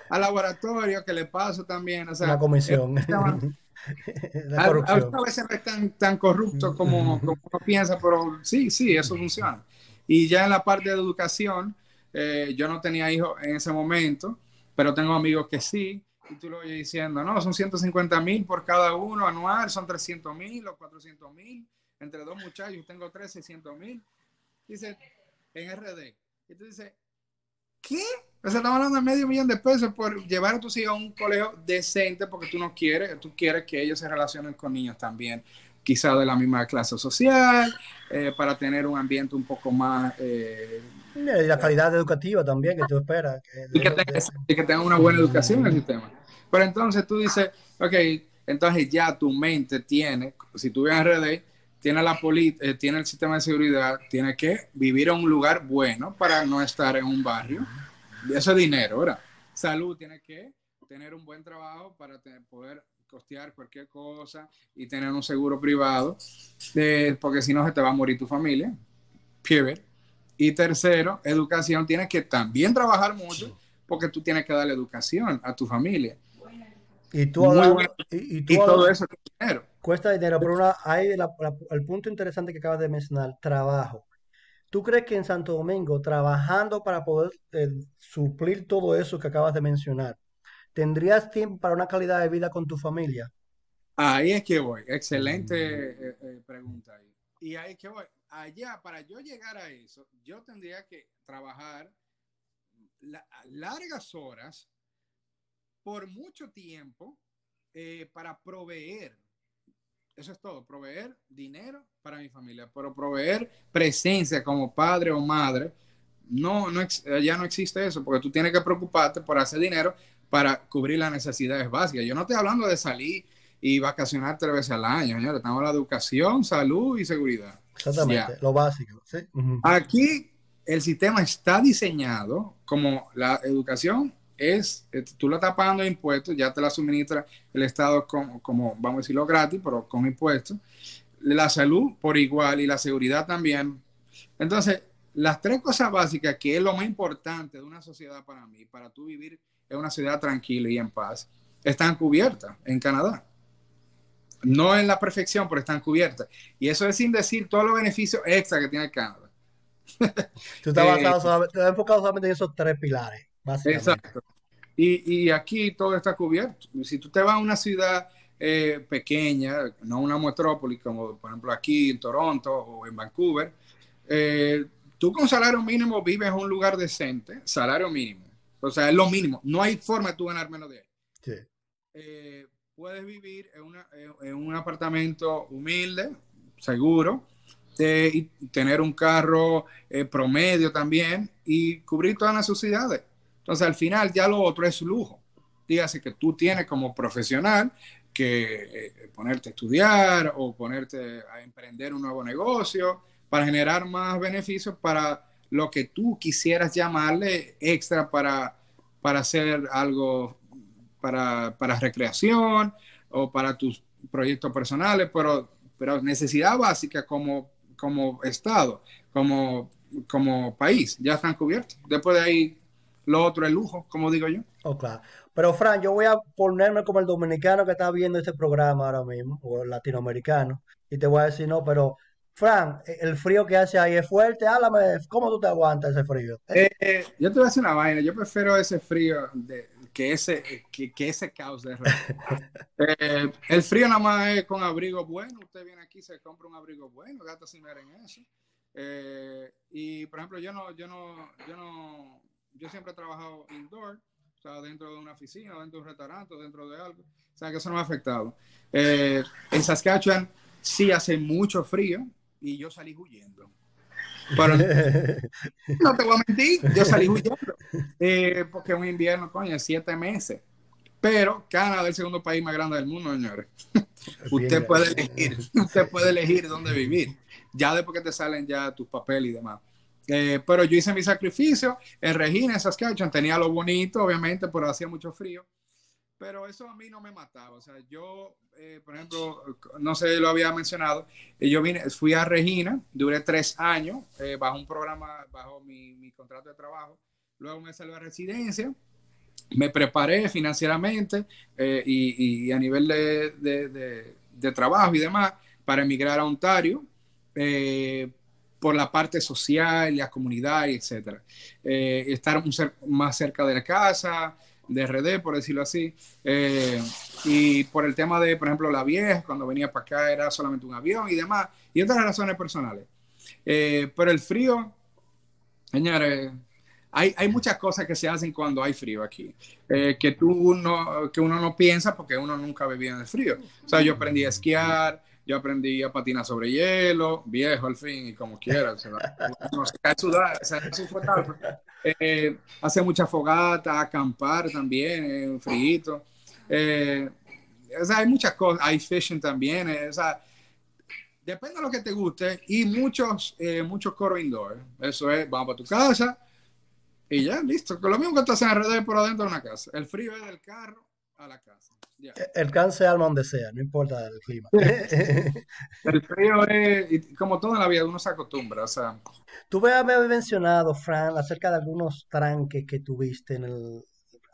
Speaker 3: al laboratorio, que le pasa también, o sea,
Speaker 2: la comisión.
Speaker 3: la corrupción. A, veces no es tan, tan corrupto como, como uno piensa, pero sí, sí, eso funciona. Y ya en la parte de educación, eh, yo no tenía hijos en ese momento, pero tengo amigos que sí. Y tú lo oyes diciendo, no, son 150 mil por cada uno anual, son 300 mil o 400 mil. Entre dos muchachos, tengo 3, 600 mil. Dice, en RD. Y tú dices, ¿qué? O sea, estamos hablando de medio millón de pesos por llevar a tus hijos a un colegio decente porque tú no quieres, tú quieres que ellos se relacionen con niños también, quizá de la misma clase social, eh, para tener un ambiente un poco más... Eh,
Speaker 2: y la calidad educativa también que tú esperas.
Speaker 3: y, que tengan una buena educación en el sistema. Pero entonces tú dices, ok, entonces ya tu mente tiene, si tú ves en RD, tiene, la eh, tiene el sistema de seguridad, tiene que vivir en un lugar bueno para no estar en un barrio. Eso es dinero, ¿verdad? Salud, tiene que tener un buen trabajo para poder costear cualquier cosa y tener un seguro privado, porque si no se te va a morir tu familia. Period. Y tercero, educación, tienes que también trabajar mucho porque tú tienes que darle educación a tu familia.
Speaker 2: Y, tú y, todo eso es dinero. Cuesta dinero, pero una, hay el punto interesante que acabas de mencionar, trabajo. ¿Tú crees que en Santo Domingo, trabajando para poder eh, suplir todo eso que acabas de mencionar, tendrías tiempo para una calidad de vida con tu familia?
Speaker 3: Ahí es que voy. Excelente eh, eh, pregunta ahí. Y ahí es que voy. Allá, para yo llegar a eso, yo tendría que trabajar largas horas por mucho tiempo para proveer eso es todo, proveer dinero para mi familia, pero proveer presencia como padre o madre, no, no, ya no existe eso, porque tú tienes que preocuparte por hacer dinero para cubrir las necesidades básicas. Yo no estoy hablando de salir y vacacionar tres veces al año, señores. Estamos hablando de educación, salud y seguridad.
Speaker 2: Exactamente, lo básico.
Speaker 3: Aquí el sistema está diseñado como la educación es, eh, tú lo estás pagando impuestos, ya te la suministra el Estado como, como, vamos a decirlo, gratis, pero con impuestos. La salud por igual y la seguridad también. Entonces, las tres cosas básicas, que es lo más importante de una sociedad para mí, para tú vivir en una ciudad tranquila y en paz, están cubiertas en Canadá. No en la perfección, pero están cubiertas. Y eso es sin decir todos los beneficios extra que tiene Canadá.
Speaker 2: Tú estás, eh, enfocado solamente en esos tres pilares. Exacto.
Speaker 3: Y, y, aquí todo está cubierto. Si tú te vas a una ciudad eh, pequeña, no una metrópoli, como por ejemplo aquí en Toronto o en Vancouver, eh, tú con salario mínimo vives en un lugar decente, salario mínimo. O sea, es lo mínimo. No hay forma de tú ganar menos de ahí. Eh, puedes vivir en, una, en, un apartamento humilde, seguro, y tener un carro promedio también y cubrir todas las necesidades. Entonces, al final, ya lo otro es lujo. Dígase que tú tienes como profesional que eh, ponerte a estudiar o ponerte a emprender un nuevo negocio para generar más beneficios para lo que tú quisieras llamarle extra para, para hacer algo para, para recreación o para tus proyectos personales, pero, pero necesidad básica como, como Estado, como, como país, ya están cubiertos. Después de ahí lo otro es lujo, como digo yo.
Speaker 2: Oh, claro. Pero, Fran, yo voy a ponerme como el dominicano que está viendo este programa ahora mismo, o el latinoamericano, y te voy a decir, no, pero, Fran, e, el frío que hace ahí es fuerte, háblame, ¿cómo tú te aguantas ese frío?
Speaker 3: Eh, eh, yo te voy a decir una vaina, yo prefiero ese frío de, que, ese, que, ese caos de eh, El frío nada más es con abrigo bueno, usted viene aquí, se compra un abrigo bueno, gasta sin ver en eso. y, por ejemplo, yo no, yo no, yo no yo siempre he trabajado indoor, o sea, dentro de una oficina, dentro de un restaurante, dentro de algo. O sea, que eso no me ha afectado. Eh, en Saskatchewan sí hace mucho frío y yo salí huyendo. Pero no te voy a mentir, yo salí huyendo. Eh, porque un invierno, coño, siete meses. Pero Canadá es el segundo país más grande del mundo, señores. usted puede elegir, usted puede elegir dónde vivir. Ya después que te salen ya tus papeles y demás. Eh, pero yo hice mi sacrificio en Regina, en Saskatchewan, tenía lo bonito, obviamente, pero hacía mucho frío. pero eso a mí no me mataba. O sea, yo, eh, por ejemplo, no sé lo había mencionado, eh, yo vine, fui a Regina, duré tres años eh, bajo un programa, bajo mi, mi, contrato de trabajo. Luego me salí a residencia, me preparé financieramente y, y, a nivel de, de, de, trabajo y demás para emigrar a Ontario. Por la parte social, la comunidad, etcétera. estar más cerca de la casa, de RD, por decirlo así. Eh, y por el tema de, por ejemplo, la vieja, cuando venía para acá era solamente un avión y demás, y otras razones personales. Eh, pero el frío, señores, hay, hay, muchas cosas que se hacen cuando hay frío aquí, eh, que, tú no, que uno no piensa porque uno nunca vivía en el frío. O sea, yo aprendí a esquiar, yo aprendí a patinar sobre hielo, viejo al fin, y como quieras. no se eh, hace mucha fogata, acampar también, eh, frío. Eh, o sea, hay muchas cosas, hay fishing también, o sea, depende de lo que te guste, y muchos, muchos coro indoor. Eso es, vamos para tu casa, y ya, listo. Lo mismo que estás en alrededor por adentro de una casa. El frío es del carro a la casa.
Speaker 2: El cáncer alma donde sea, no importa el clima.
Speaker 3: el frío es, como toda la vida, uno se acostumbra, o sea.
Speaker 2: Tú me habías mencionado, Fran, acerca de algunos tranques que tuviste en el...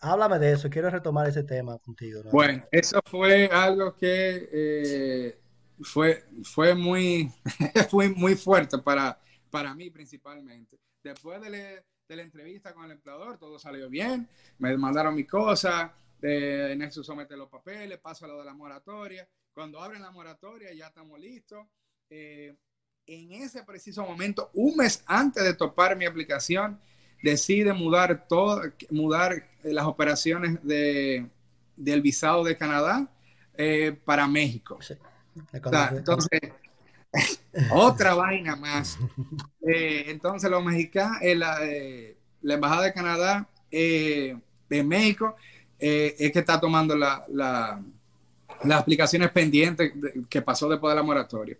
Speaker 2: Háblame de eso, quiero retomar ese tema contigo.
Speaker 3: Bueno, eso fue algo que eh, fue, fue, muy, fue muy fuerte para, para mí principalmente. Después de, de la entrevista con el empleador, todo salió bien, me mandaron mi cosa, de Nexus somete los papeles, paso a lo de la moratoria. Cuando abren la moratoria ya estamos listos. Eh, en ese preciso momento, un mes antes de topar mi aplicación, decide mudar todo, mudar las operaciones de, del visado de Canadá eh, para México. entonces, otra vaina más. Eh, entonces, los mexicanos, la, la, Embajada de Canadá de México eh, es que está tomando la, las aplicaciones pendientes que pasó después de la moratoria.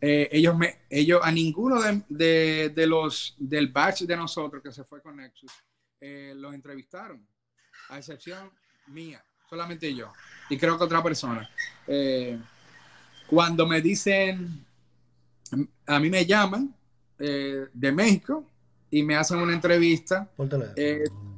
Speaker 3: Eh, ellos, me, ellos a ninguno de, de, los del batch de nosotros que se fue con Nexus eh, los entrevistaron, a excepción mía, solamente yo y creo que otra persona. cuando me dicen, a mí me llaman de México y me hacen una entrevista por teléfono.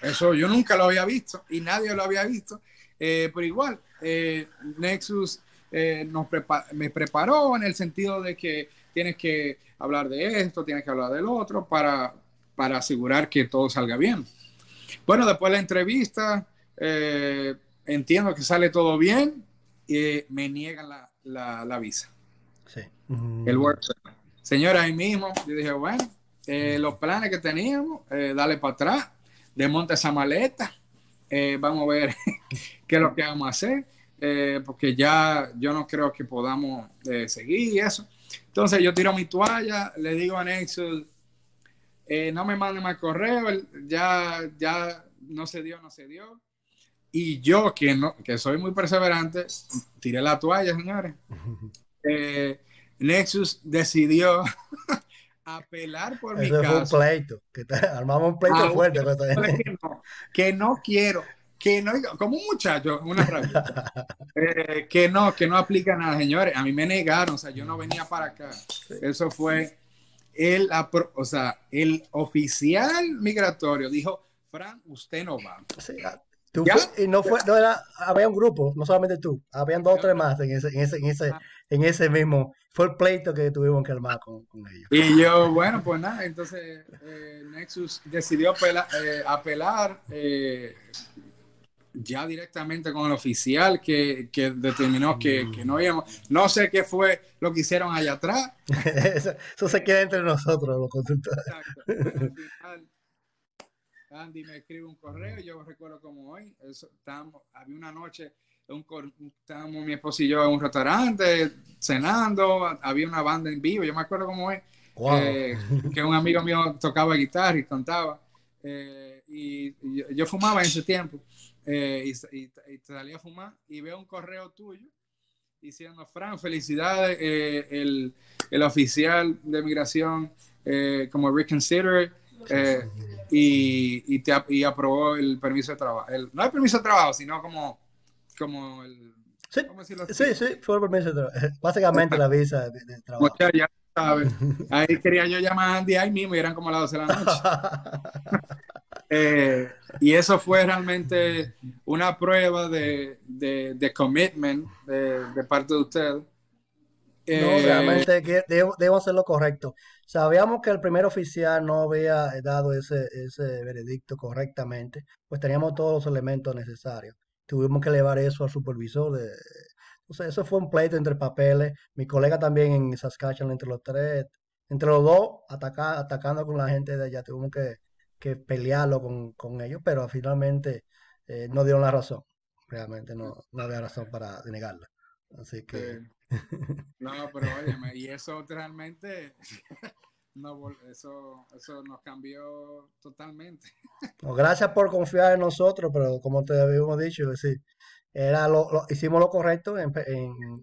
Speaker 3: Eso yo nunca lo había visto y nadie lo había visto. Eh, pero igual, eh, Nexus eh, nos me preparó en el sentido de que tienes que hablar de esto, tienes que hablar del otro para, para asegurar que todo salga bien. Bueno, después de la entrevista, entiendo que sale todo bien y me niegan la, la, visa. Sí. El work Señora, ahí mismo, yo dije, bueno, los planes que teníamos, dale para atrás desmonta esa maleta, eh, vamos a ver qué es lo que vamos a hacer, eh, porque ya yo no creo que podamos eh, seguir y eso. Entonces yo tiro mi toalla, le digo a Nexus, no me manden más correo, ya, ya no se dio, no se dio. Y yo, que, no, que soy muy perseverante, tiré la toalla, señores. Nexus decidió apelar por mi caso.
Speaker 2: un pleito, que armamos un pleito ah, fuerte.
Speaker 3: Que no, quiero, que no, como un muchacho, una eh, que no, que no aplica nada, señores. A mí me negaron, o sea, yo no venía para acá. Eso fue el, o sea, el oficial migratorio dijo, Fran, usted no va.
Speaker 2: Ah, y no fue, no era, había un grupo, no solamente tú, habían dos o tres más en ese, en ese, en ese, ah. en ese mismo, fue el pleito que tuvimos que armar con, con ellos.
Speaker 3: Y yo, bueno, pues nada, entonces eh, Nexus decidió eh, apelar eh, ya directamente con el oficial que, que determinó que, que, no íbamos. No sé qué fue lo que hicieron allá atrás.
Speaker 2: eso, se queda entre nosotros, los consultores. Exacto.
Speaker 3: Andy me escribe un correo, yo recuerdo como hoy, eso, estábamos, había una noche, un, estábamos mi esposo y yo en un restaurante cenando, había una banda en vivo, yo me acuerdo como hoy, eh, que un amigo mío tocaba guitarra y cantaba, eh, y, yo, fumaba en ese tiempo, eh, y, y, salía a fumar, y veo un correo tuyo diciendo, Fran, felicidades, el, el, oficial de migración como Reconsider eh, y, y, te, y aprobó el permiso de trabajo. no el permiso de trabajo, sino como, como el...
Speaker 2: Sí, sí, sí, fue el permiso de trabajo. Básicamente la visa de, trabajo.
Speaker 3: ya sabes. Ahí quería yo llamar a Andy ahí mismo y eran como las 12 de la noche. Eh, y eso fue realmente una prueba de, de, de commitment de, de, parte de usted. no,
Speaker 2: eh, realmente debo, debo, hacer lo correcto. Sabíamos que el primer oficial no había dado ese, ese veredicto correctamente, pues teníamos todos los elementos necesarios. Tuvimos que llevar eso al supervisor. De, o eso fue un pleito entre papeles. Mi colega también en Saskatchewan, entre los tres, entre los dos, ataca, atacando con la gente de allá. Tuvimos que, que pelearlo con, con, ellos, pero finalmente eh, no dieron la razón. Realmente no, no había razón para denegarla. Así que...
Speaker 3: No, pero óyeme, y eso realmente, no, eso, eso nos cambió totalmente.
Speaker 2: gracias por confiar en nosotros, pero como te habíamos dicho, decir, era lo, hicimos lo correcto en,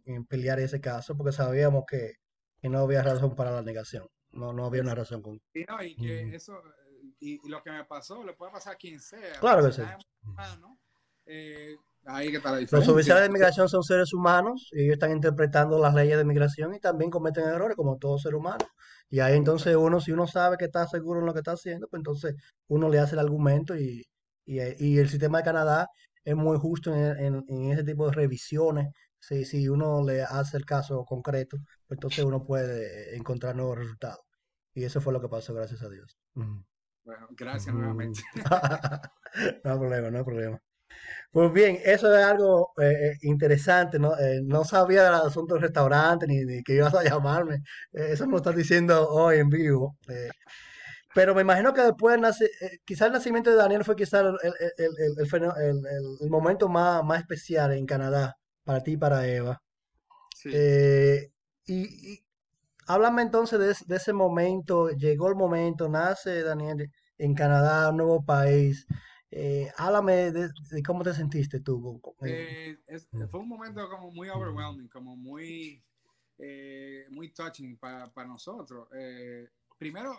Speaker 2: en, pelear ese caso, porque sabíamos que, que, no había razón para la negación. No, no había una razón con...
Speaker 3: Y, no, y que eso, y, lo que me pasó le puede pasar a quien sea.
Speaker 2: Claro que sí.
Speaker 3: Eh, ahí que está la
Speaker 2: Los oficiales de inmigración son seres humanos y ellos están interpretando las leyes de inmigración y también cometen errores como todo ser humano. Y ahí entonces uno, si uno sabe que está seguro en lo que está haciendo, pues entonces uno le hace el argumento y, y, y el sistema de Canadá es muy justo en, en, ese tipo de revisiones. Si, si uno le hace el caso concreto, pues entonces uno puede encontrar nuevos resultados. Y eso fue lo que pasó, gracias a Dios.
Speaker 3: Bueno, gracias nuevamente.
Speaker 2: no hay problema, no hay problema. Pues bien, eso es algo eh, eh, interesante, ¿no? Eh, no sabía el asunto del restaurante ni, ni que ibas a llamarme. eso me lo estás diciendo hoy en vivo. pero me imagino que después, nace, quizás el nacimiento de Daniel fue quizás el, el, el, momento más, más especial en Canadá, para ti y para Eva. Sí. y, y háblame entonces de, de, ese momento, llegó el momento, nace Daniel en Canadá, un nuevo país. Eh, háblame de, cómo te sentiste tú.
Speaker 3: Eh, fue un momento como muy overwhelming, como muy, eh, muy touching para, para nosotros. Eh, primero,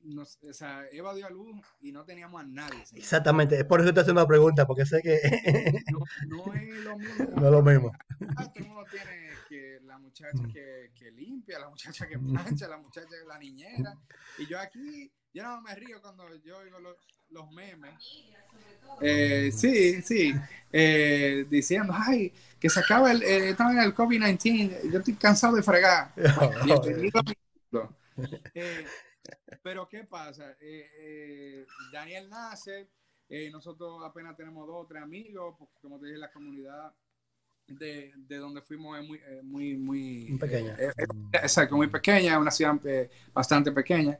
Speaker 3: nos, o sea, Eva dio a luz y no teníamos a nadie.
Speaker 2: Exactamente, es por eso te haciendo una pregunta, porque sé que...
Speaker 3: no, no, es lo mismo.
Speaker 2: No es lo mismo.
Speaker 3: Ah, todo el mundo tiene que la muchacha que, que, limpia, la muchacha que plancha, la muchacha, la niñera. Y yo aquí, yo no me río cuando yo oigo los, los memes. Eh, sí, sí, eh, diciendo, ay, que se acaba el, eh, estaba en el COVID-19, yo estoy cansado de fregar. eh, pero ¿qué pasa? Eh, eh, Daniel nace, eh, nosotros apenas tenemos dos o tres amigos, porque como te dije, la comunidad de, de donde fuimos es muy, muy, muy
Speaker 2: pequeña.
Speaker 3: exacto, muy pequeña, una ciudad bastante pequeña.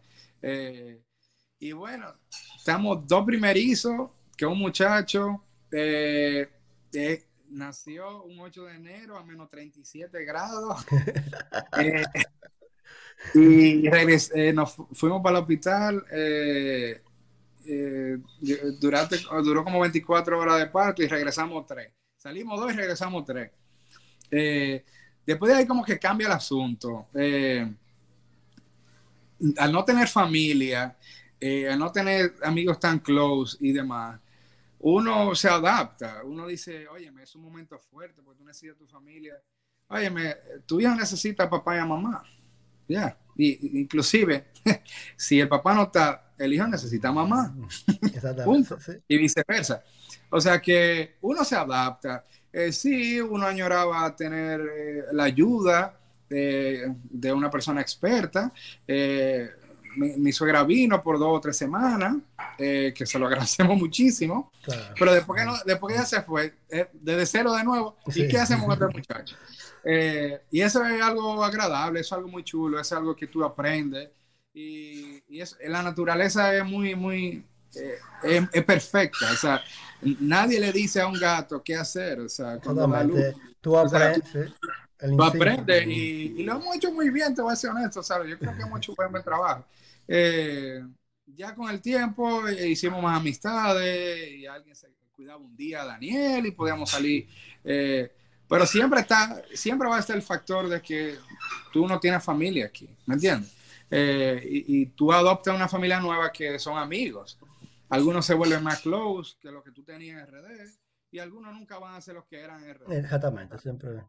Speaker 3: Y bueno, estamos dos primerizos, que un muchacho nació un 8 de enero a menos 37 grados. Y eh, nos fuimos para el hospital. Eh, eh, durante, duró como 24 horas de parto y regresamos tres. Salimos dos y regresamos tres. después de ahí como que cambia el asunto. al no tener familia, al no tener amigos tan close y demás, uno se adapta. Uno dice, oye, es un momento fuerte porque tú necesitas tu familia. Oye, tu hijo necesita papá y mamá. Ya, y, inclusive, si el papá no está, el hijo necesita mamá. Punto. Y viceversa. O sea que uno se adapta. Eh, sí, uno añoraba tener eh, la ayuda de, de, una persona experta. Eh, mi, suegra vino por dos o tres semanas, eh, que se lo agradecemos muchísimo. Pero después que, no, después que ella se fue, desde cero de nuevo, ¿y qué hacemos con este muchacho? Eh, y eso es algo agradable, es algo muy chulo, es algo que tú aprendes. Y, y es, la naturaleza es muy, muy, eh, es, perfecta. O sea, nadie le dice a un gato qué hacer. O sea, cuando la luz,
Speaker 2: tú aprendes.
Speaker 3: tú, aprendes y, y, lo hemos hecho muy bien, te voy a ser honesto, ¿sabes? Yo creo que hemos hecho un buen trabajo. Eh, ya con el tiempo hicimos más amistades y alguien se cuidaba un día a Daniel y podíamos salir. Eh, pero siempre está, siempre va a estar el factor de que tú no tienes familia aquí, ¿me entiendes? eh, y, tú adoptas una familia nueva que son amigos. Algunos se vuelven más close que lo que tú tenías en RD y algunos nunca van a ser los que eran en RD.
Speaker 2: Exactamente, siempre.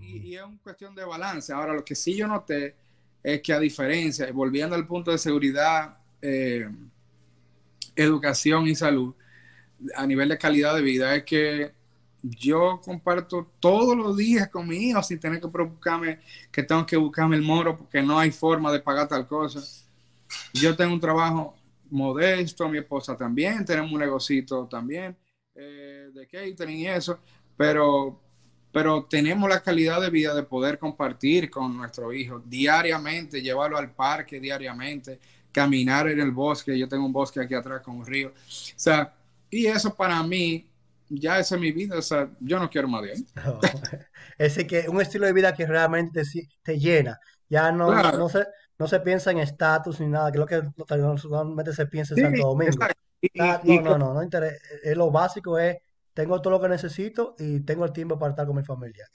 Speaker 3: y, y, es una cuestión de balance. Ahora, lo que sí yo noté es que a diferencia, volviendo al punto de seguridad, eh, educación y salud, a nivel de calidad de vida, es que yo comparto todos los días con mi hijo sin tener que preocuparme que tengo que buscarme el moro porque no hay forma de pagar tal cosa. Yo tengo un trabajo modesto, mi esposa también, tenemos un negocito también eh, de catering y eso, pero, pero tenemos la calidad de vida de poder compartir con nuestro hijo diariamente, llevarlo al parque diariamente, caminar en el bosque, yo tengo un bosque aquí atrás con un río, o sea, y eso para mí ya esa es mi vida, o sea, yo no quiero más de
Speaker 2: Es que un estilo de vida que realmente te, llena, ya no, no, se, no se piensa en estatus ni nada, que es lo que normalmente se piensa en Santo Domingo. Ah, no, no, no, no, interesa. Es lo básico es, tengo todo lo que necesito y tengo el tiempo para estar con mi familia.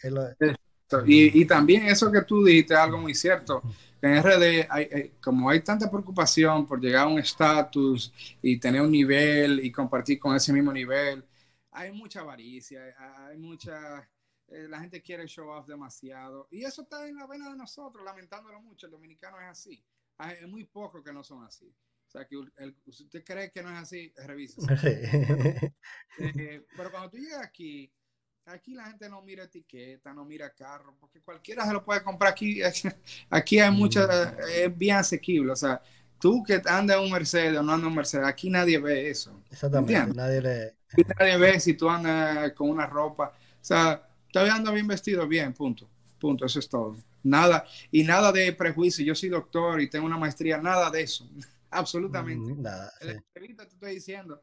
Speaker 3: y, y, también eso que tú dijiste, algo muy cierto. En RD, hay, como hay tanta preocupación por llegar a un estatus y tener un nivel y compartir con ese mismo nivel, hay mucha avaricia, hay mucha... Eh, la gente quiere show off demasiado. Y eso está en la vena de nosotros, lamentándolo mucho. El dominicano es así. Hay muy pocos que no son así. O sea, que si usted cree que no es así, revisa. Eh, pero cuando tú llegas aquí, aquí la gente no mira etiqueta, no mira carro, porque cualquiera se lo puede comprar aquí. Aquí hay mucha, mm. es bien asequible. O sea, tú que andas en un Mercedes o no andas en un Mercedes, aquí nadie ve eso.
Speaker 2: Exactamente, nadie le...
Speaker 3: nadie ve si tú andas con una ropa. O sea, todavía andas bien vestido, bien, punto. Punto, eso es todo. Nada, y nada de prejuicio. Yo soy doctor y tengo una maestría, nada de eso. Absolutamente. Nada, En la entrevista te estoy diciendo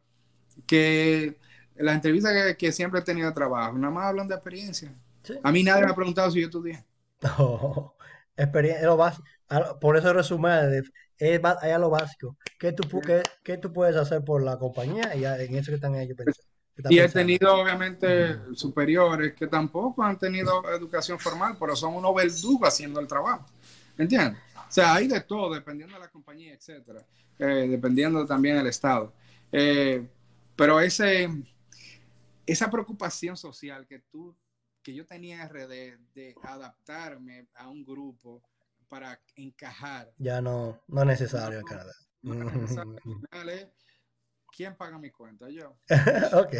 Speaker 3: que la entrevista que, que, siempre he tenido trabajo, nada más hablan de experiencia. A mí nadie me ha preguntado si yo estudié.
Speaker 2: No, experiencia, lo básico. Por eso resumen, es allá lo básico. ¿Qué tú, qué, qué tú puedes hacer por la compañía? Y en eso que están ellos pensando.
Speaker 3: Y he tenido obviamente superiores que tampoco han tenido educación formal, pero son unos verdugos haciendo el trabajo. ¿Entiendes? O sea, hay de todo, dependiendo de la compañía, etcétera, eh, dependiendo también del estado. Eh, pero ese, esa preocupación social que tú, que yo tenía en RD de adaptarme a un grupo para encajar.
Speaker 2: Ya no, no es necesario en Canadá.
Speaker 3: ¿Quién paga mi cuenta? Yo.
Speaker 2: ok.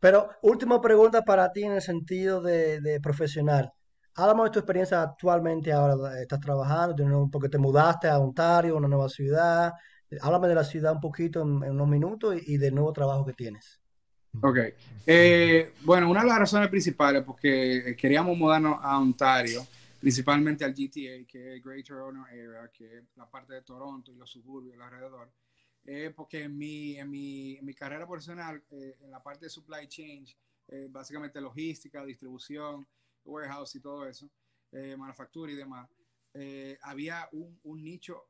Speaker 2: Pero última pregunta para ti en el sentido de, de profesional. Háblame de tu experiencia actualmente, ahora estás trabajando, porque te mudaste a Ontario, una nueva ciudad. Háblame de la ciudad un poquito en, unos minutos y, del nuevo trabajo que tienes.
Speaker 3: Ok. Eh, bueno, una de las razones principales porque queríamos mudarnos a Ontario, principalmente al GTA, que es Greater Toronto Area, que es la parte de Toronto y los suburbios alrededor, eh, porque en mi, en, mi, mi carrera profesional, eh, en la parte de supply chain, básicamente logística, distribución, warehouse y todo eso, eh, manufactura y demás, eh, había un, un, nicho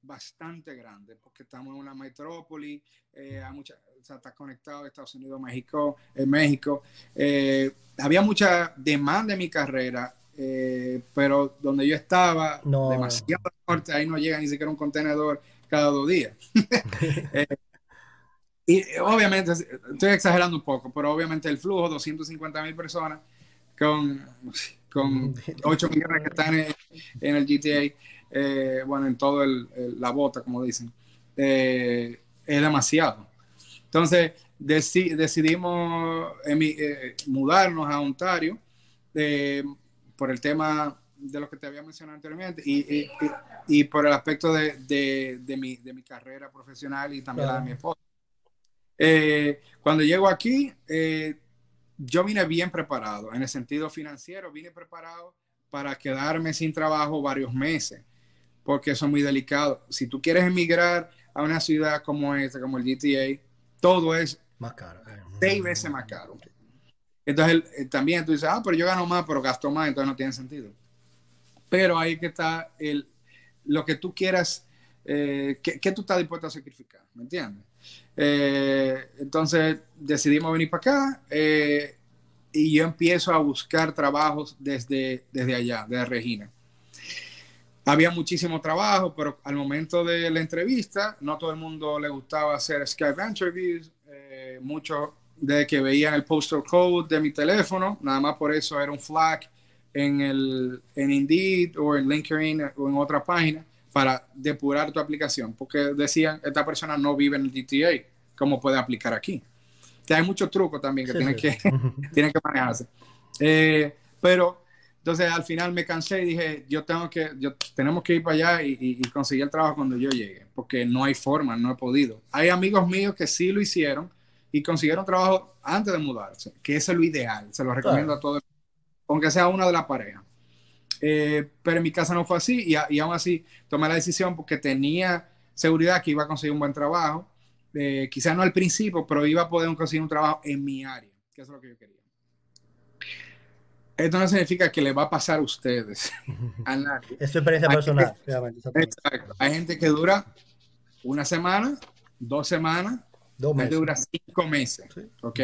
Speaker 3: bastante grande, porque estamos en una metrópoli, eh, mucha, o sea, está conectado Estados Unidos, México, México. había mucha demanda en mi carrera, pero donde yo estaba, demasiado norte, ahí no llega ni siquiera un contenedor cada dos días. y obviamente, estoy exagerando un poco, pero obviamente el flujo, 250 mil personas, con, con 8 millones que están en, el GTA, eh, bueno, en todo el, la bota, como dicen, eh, es demasiado. Entonces, decidimos eh, mudarnos a Ontario por el tema de lo que te había mencionado anteriormente y, y, por el aspecto de, de, de, mi, de, mi, carrera profesional y también la de mi esposa. cuando llego aquí, yo vine bien preparado en el sentido financiero, vine preparado para quedarme sin trabajo varios meses, porque eso es muy delicado. Si tú quieres emigrar a una ciudad como esta, como el GTA, todo es
Speaker 2: más caro. Eh.
Speaker 3: Seis veces más caro. Entonces eh, también tú dices, ah, pero yo gano más, pero gasto más, entonces no tiene sentido. Pero ahí que está el, lo que tú quieras, eh, que, tú estás dispuesto a sacrificar, ¿me entiendes? Eh, entonces decidimos venir para acá eh, y yo empiezo a buscar trabajos desde, desde allá, desde Regina. había muchísimo trabajo, pero al momento de la entrevista, no todo el mundo le gustaba hacer Skype interviews. Eh, muchos de que veían el postal code de mi teléfono, nada más por eso era un flag en, el, en Indeed o en LinkedIn o en otra página para depurar tu aplicación, porque decían, esta persona no vive en el GTA, ¿cómo puede aplicar aquí? Que hay muchos trucos también que, tienen, Que, tienen que manejarse. Eh, pero entonces al final me cansé y dije, yo tengo que, yo, tenemos que ir para allá y, y, conseguir el trabajo cuando yo llegue, porque no hay forma, no he podido. Hay amigos míos que sí lo hicieron y consiguieron trabajo antes de mudarse, que eso es lo ideal, se lo recomiendo a todos, aunque sea una de las parejas. Eh, pero en mi casa no fue así y, y, aún así tomé la decisión porque tenía seguridad que iba a conseguir un buen trabajo, eh, quizás no al principio, pero iba a poder conseguir un trabajo en mi área, que es lo que yo quería. Esto no significa que le va a pasar a ustedes, a nadie.
Speaker 2: Es su experiencia personal.
Speaker 3: exacto. Hay gente que dura una semana, dos semanas, dos meses. dura cinco meses, ¿ok?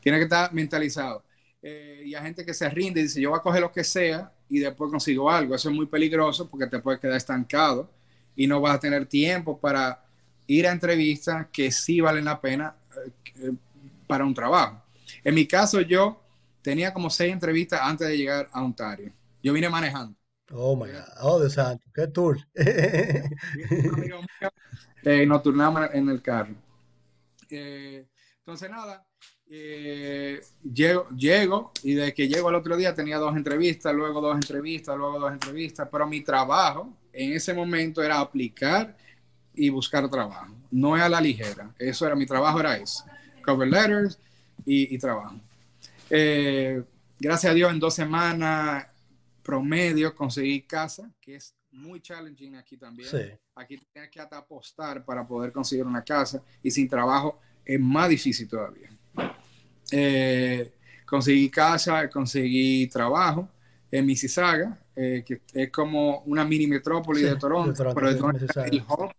Speaker 3: Tiene que estar mentalizado. Eh, y hay gente que se rinde y dice, yo voy a coger lo que sea y después consigo algo. Eso es muy peligroso porque te puedes quedar estancado y no vas a tener tiempo para ir a entrevistas que sí valen la pena eh, para un trabajo. En mi caso, yo tenía como seis entrevistas antes de llegar a Ontario. Yo vine manejando.
Speaker 2: Oh my God. Oh, de santo. Qué tour.
Speaker 3: eh, nos turnamos en el carro. Eh, entonces, nada, eh, llego, llego y de que llego al otro día tenía dos entrevistas, luego dos entrevistas, luego dos entrevistas, pero mi trabajo en ese momento era aplicar y buscar trabajo, no es a la ligera, eso era mi trabajo, era eso, cover letters y, y trabajo. Eh, gracias a Dios, en dos semanas promedio conseguí casa, que es muy challenging aquí también. Aquí tienes que hasta apostar para poder conseguir una casa y sin trabajo es más difícil todavía. Eh, conseguí casa, conseguí trabajo en Mississauga, eh, que es como una mini metrópoli de Toronto, pero es el hub,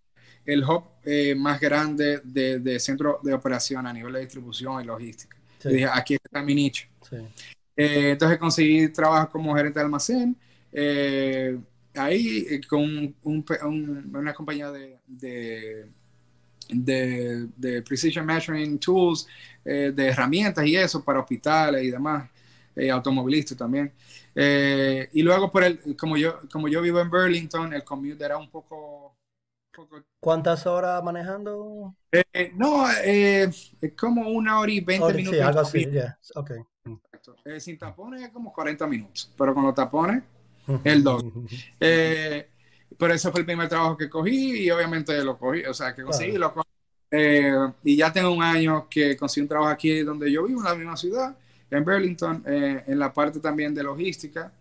Speaker 3: el hub más grande de, de, centro de operación a nivel de distribución y logística. Y dije, aquí está mi nicho. Eh, entonces conseguí trabajo como gerente de almacén, eh, ahí eh, con una compañía de, de, de, Precision Measuring Tools, de herramientas y eso para hospitales y demás, automovilistas también. y luego, por el, como, yo, como yo vivo en Burlington, el commute era un poco
Speaker 2: ¿Cuántas horas manejando?
Speaker 3: Eh, no, eh, es como una hora y veinte minutos. Sí,
Speaker 2: algo así, okay.
Speaker 3: Eh, sin tapones es como 40 minutos, pero con los tapones, el eh, pero ese fue el primer trabajo que cogí y obviamente lo cogí, o sea, que conseguí, lo cogí. Y ya tengo un año que conseguí un trabajo aquí donde yo vivo, en la misma ciudad, en Burlington, en la parte también de logística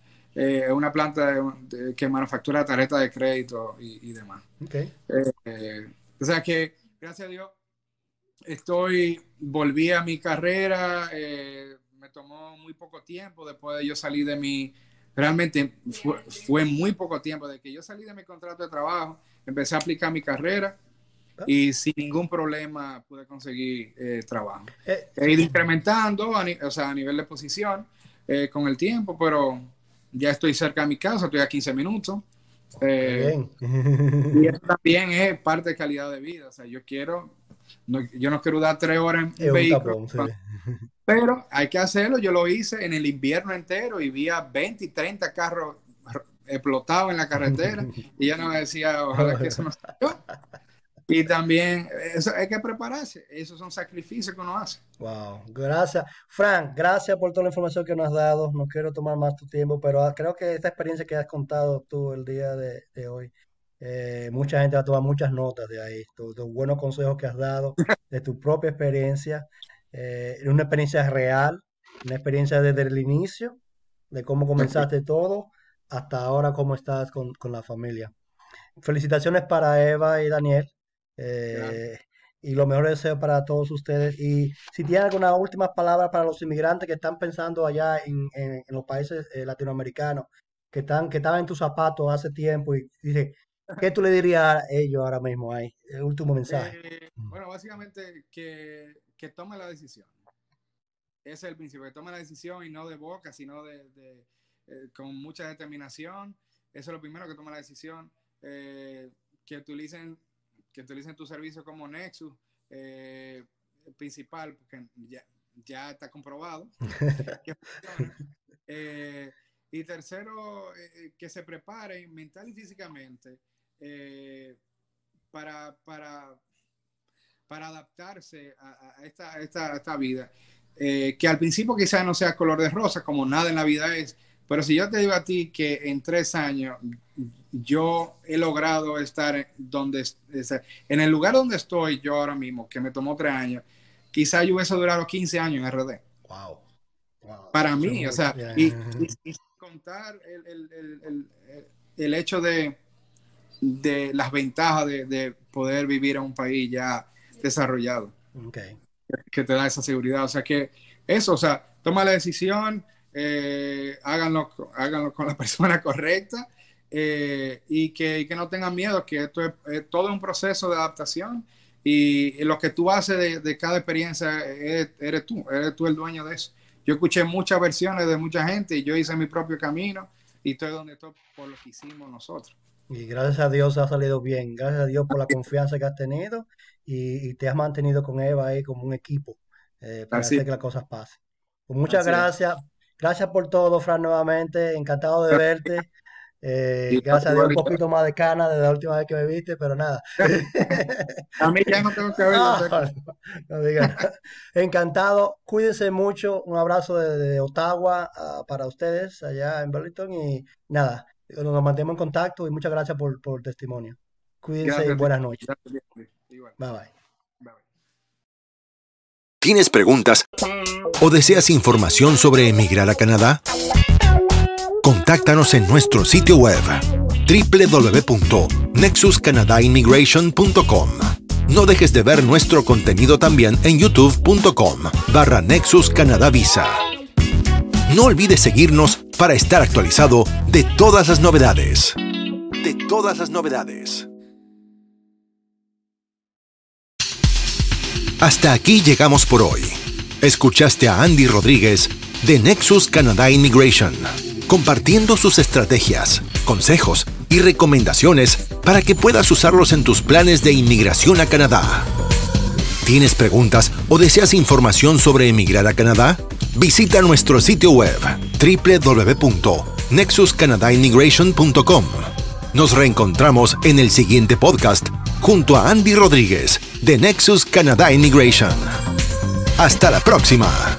Speaker 3: eh, una planta que manufactura tarjetas de crédito y, demás.
Speaker 2: Okay.
Speaker 3: Eh, o sea que, gracias a Dios, estoy, volví a mi carrera, eh, me tomó muy poco tiempo después de yo salir de mi, realmente fue, fue, muy poco tiempo de que yo salí de mi contrato de trabajo, empecé a aplicar mi carrera. Y sin ningún problema pude conseguir trabajo. He ido incrementando, o sea, a nivel de posición con el tiempo, pero ya estoy cerca de mi casa, estoy a 15 minutos. Eh, y eso también es parte de calidad de vida. O sea, yo quiero, yo no quiero dar tres horas en vehículo, pero hay que hacerlo. Yo lo hice en el invierno entero y vi a 20 y 30 carros explotados en la carretera y ya no me decía, ojalá que eso no yo. Y también eso, hay que prepararse. Esos son sacrificios que uno hace.
Speaker 2: Wow, gracias. Frank, gracias por toda la información que nos has dado. No quiero tomar más tu tiempo, pero ah, creo que esta experiencia que has contado tú el día de, hoy, eh, mucha gente va a tomar muchas notas de ahí. Tus buenos consejos que has dado, de tu propia experiencia, eh, una experiencia real, una experiencia desde el inicio, de cómo comenzaste todo, hasta ahora cómo estás con, con la familia. Felicitaciones para Eva y Daniel eh, y lo mejor deseo para todos ustedes. Y si tienen alguna última palabra para los inmigrantes que están pensando allá en, en, los países eh, latinoamericanos, que están que estaban en tus zapatos hace tiempo y dice, ¿qué tú le dirías a ellos ahora mismo ahí? El último mensaje.
Speaker 3: Eh, bueno, básicamente que, que tome la decisión. Ese es el principio, que tome la decisión y no de boca, sino de, de con mucha determinación eso es lo primero que toma la decisión, eh, que utilicen que utilicen tu servicio como Nexus eh, principal, porque ya, ya está comprobado. Eh, y tercero, que se preparen mental y físicamente para, para, para adaptarse a, esta, esta, esta, vida. que al principio quizás no sea color de rosa, como nada en la vida es, pero si yo te digo a ti que en tres años yo he logrado estar donde, en el lugar donde estoy yo ahora mismo, que me tomó tres años, quizá yo hubiese durado 15 años en RD.
Speaker 2: Wow.
Speaker 3: Para mí, o sea, y, contar el, el, el, el, hecho de, de las ventajas de, de, poder vivir en un país ya desarrollado.
Speaker 2: Okay.
Speaker 3: Que te da esa seguridad. O sea, que eso, o sea, toma la decisión eh, háganlo, háganlo con la persona correcta eh, y, que, que, no tengan miedo, que esto es, todo un proceso de adaptación y, lo que tú haces de, de cada experiencia eres, tú, eres tú el dueño de eso. Yo escuché muchas versiones de mucha gente y yo hice mi propio camino y estoy donde estoy por lo que hicimos nosotros.
Speaker 2: Y gracias a Dios ha salido bien, gracias a Dios por la confianza que has tenido y, te has mantenido con Eva ahí como un equipo eh, para hacer que las cosas pasen. Pues muchas gracias. Gracias por todo, Fran, nuevamente. Encantado de verte. Eh, gracias a Dios, un poquito más de cana desde la última vez que me viste, pero nada.
Speaker 3: a mí ya no tengo que ver.
Speaker 2: No, Encantado. Cuídense mucho. Un abrazo desde Ottawa uh, para ustedes allá en Burlington. Y nada, nos mantenemos en contacto y muchas gracias por, por el testimonio. Cuídense y buenas noches. Bye bye.
Speaker 1: ¿Tienes preguntas o deseas información sobre emigrar a Canadá? Contáctanos en nuestro sitio web www.nexuscanadaimmigration.com. No dejes de ver nuestro contenido también en youtube.com barra Nexus Canadá Visa. No olvides seguirnos para estar actualizado de todas las novedades. De todas las novedades. Hasta aquí llegamos por hoy. Escuchaste a Andy Rodríguez de Nexus Canada Immigration, compartiendo sus estrategias, consejos y recomendaciones para que puedas usarlos en tus planes de inmigración a Canadá. ¿Tienes preguntas o deseas información sobre emigrar a Canadá? Visita nuestro sitio web www.nexuscanadaimmigration.com. Nos reencontramos en el siguiente podcast junto a Andy Rodríguez de Nexus Canada Immigration. Hasta la próxima.